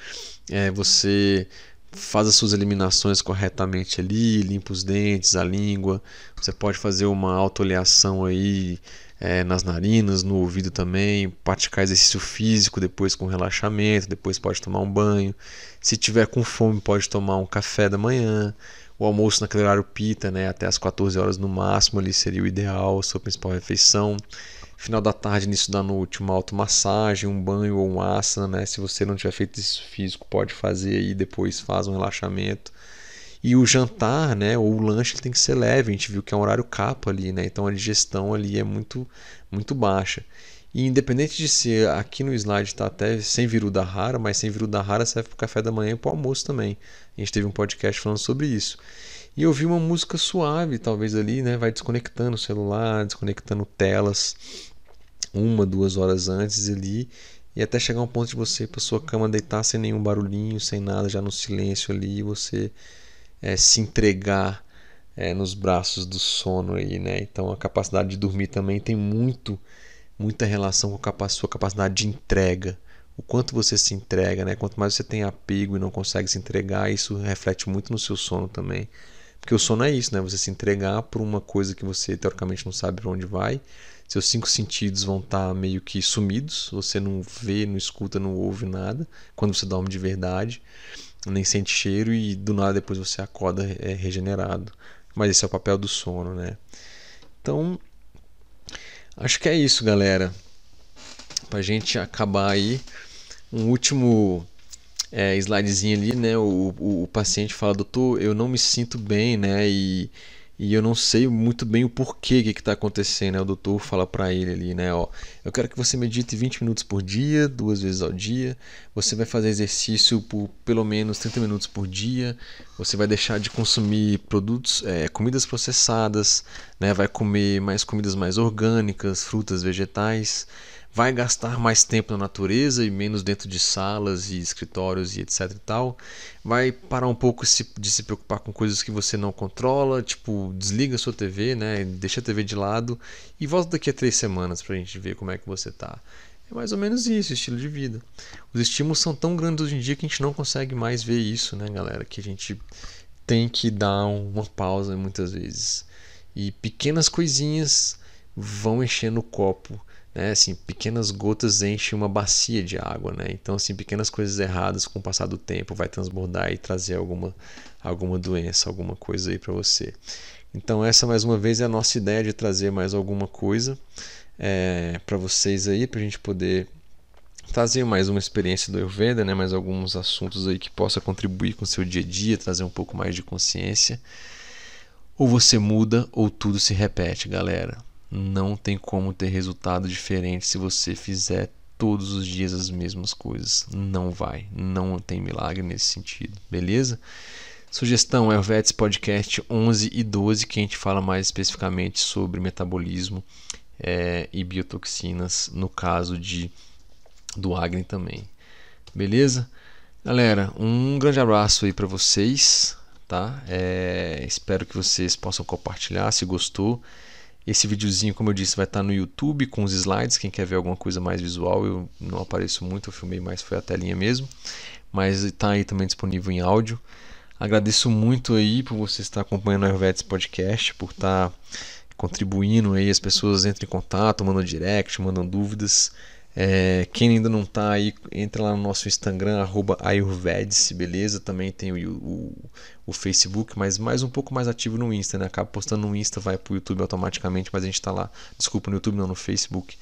É, você faz as suas eliminações corretamente ali, limpa os dentes, a língua. Você pode fazer uma autoleação aí é, nas narinas, no ouvido também, praticar exercício físico depois com relaxamento, depois pode tomar um banho. Se tiver com fome, pode tomar um café da manhã. O almoço naquele horário pita, né, até as 14 horas no máximo, ali seria o ideal, a sua principal refeição. Final da tarde, início da noite, uma automassagem, um banho ou um asana, né? Se você não tiver feito exercício físico, pode fazer aí, depois faz um relaxamento. E o jantar, né, ou o lanche tem que ser leve, a gente viu que é um horário capa ali, né? Então a digestão ali é muito muito baixa. E independente de ser aqui no slide está até sem viruda rara, mas sem viruda rara serve para o café da manhã e para o almoço também. A gente teve um podcast falando sobre isso. E ouvir uma música suave, talvez ali, né, vai desconectando o celular, desconectando telas, uma, duas horas antes ali, e até chegar um ponto de você para sua cama deitar sem nenhum barulhinho, sem nada, já no silêncio ali, você é, se entregar é, nos braços do sono aí, né? Então a capacidade de dormir também tem muito, muita relação com a sua capacidade de entrega. O quanto você se entrega, né? Quanto mais você tem apego e não consegue se entregar, isso reflete muito no seu sono também. Porque o sono é isso, né? Você se entregar por uma coisa que você teoricamente não sabe para onde vai. Seus cinco sentidos vão estar tá meio que sumidos. Você não vê, não escuta, não ouve nada quando você dorme de verdade nem sente cheiro e do nada depois você acorda é, regenerado. Mas esse é o papel do sono, né? Então, acho que é isso, galera. Pra gente acabar aí, um último é, slidezinho ali, né? O, o, o paciente fala, doutor, eu não me sinto bem, né? E e eu não sei muito bem o porquê que está acontecendo. Né? O doutor fala para ele ali, né? Ó, eu quero que você medite 20 minutos por dia, duas vezes ao dia. Você vai fazer exercício por pelo menos 30 minutos por dia. Você vai deixar de consumir produtos, é, comidas processadas, né? Vai comer mais comidas mais orgânicas, frutas, vegetais vai gastar mais tempo na natureza e menos dentro de salas e escritórios e etc e tal. Vai parar um pouco de se preocupar com coisas que você não controla, tipo, desliga a sua TV, né? Deixa a TV de lado e volta daqui a três semanas pra gente ver como é que você tá. É mais ou menos isso, estilo de vida. Os estímulos são tão grandes hoje em dia que a gente não consegue mais ver isso, né, galera? Que a gente tem que dar uma pausa muitas vezes. E pequenas coisinhas vão enchendo o copo né? Assim, pequenas gotas enchem uma bacia de água, né? Então, assim, pequenas coisas erradas com o passar do tempo vai transbordar e trazer alguma, alguma doença, alguma coisa aí para você. Então, essa mais uma vez é a nossa ideia de trazer mais alguma coisa é, para vocês aí, para a gente poder trazer mais uma experiência do Ayurveda, né? Mais alguns assuntos aí que possa contribuir com o seu dia a dia, trazer um pouco mais de consciência. Ou você muda ou tudo se repete, galera. Não tem como ter resultado diferente se você fizer todos os dias as mesmas coisas. Não vai. Não tem milagre nesse sentido, beleza? Sugestão é o Vets Podcast 11 e 12, que a gente fala mais especificamente sobre metabolismo é, e biotoxinas, no caso de do Agni também. Beleza? Galera, um grande abraço aí para vocês, tá? É, espero que vocês possam compartilhar se gostou. Esse videozinho, como eu disse, vai estar no YouTube com os slides. Quem quer ver alguma coisa mais visual, eu não apareço muito, eu filmei mais, foi a telinha mesmo. Mas está aí também disponível em áudio. Agradeço muito aí por você estar acompanhando o Ayurvedes Podcast, por estar contribuindo aí, as pessoas entram em contato, mandam direct, mandam dúvidas. É, quem ainda não está aí, entra lá no nosso Instagram, Ayurvedic, beleza? Também tem o, o, o, Facebook, mas mais um pouco mais ativo no Insta, né? Acaba postando no Insta, vai para o YouTube automaticamente, mas a gente está lá. Desculpa, no YouTube não, no Facebook.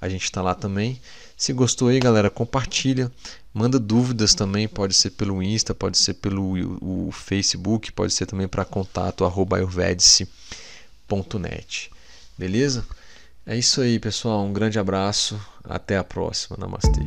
A gente está lá também. Se gostou aí, galera, compartilha. Manda dúvidas também, pode ser pelo Insta, pode ser pelo o Facebook, pode ser também para contato ayurvedice.net. Beleza? É isso aí, pessoal. Um grande abraço. Até a próxima. Namastê.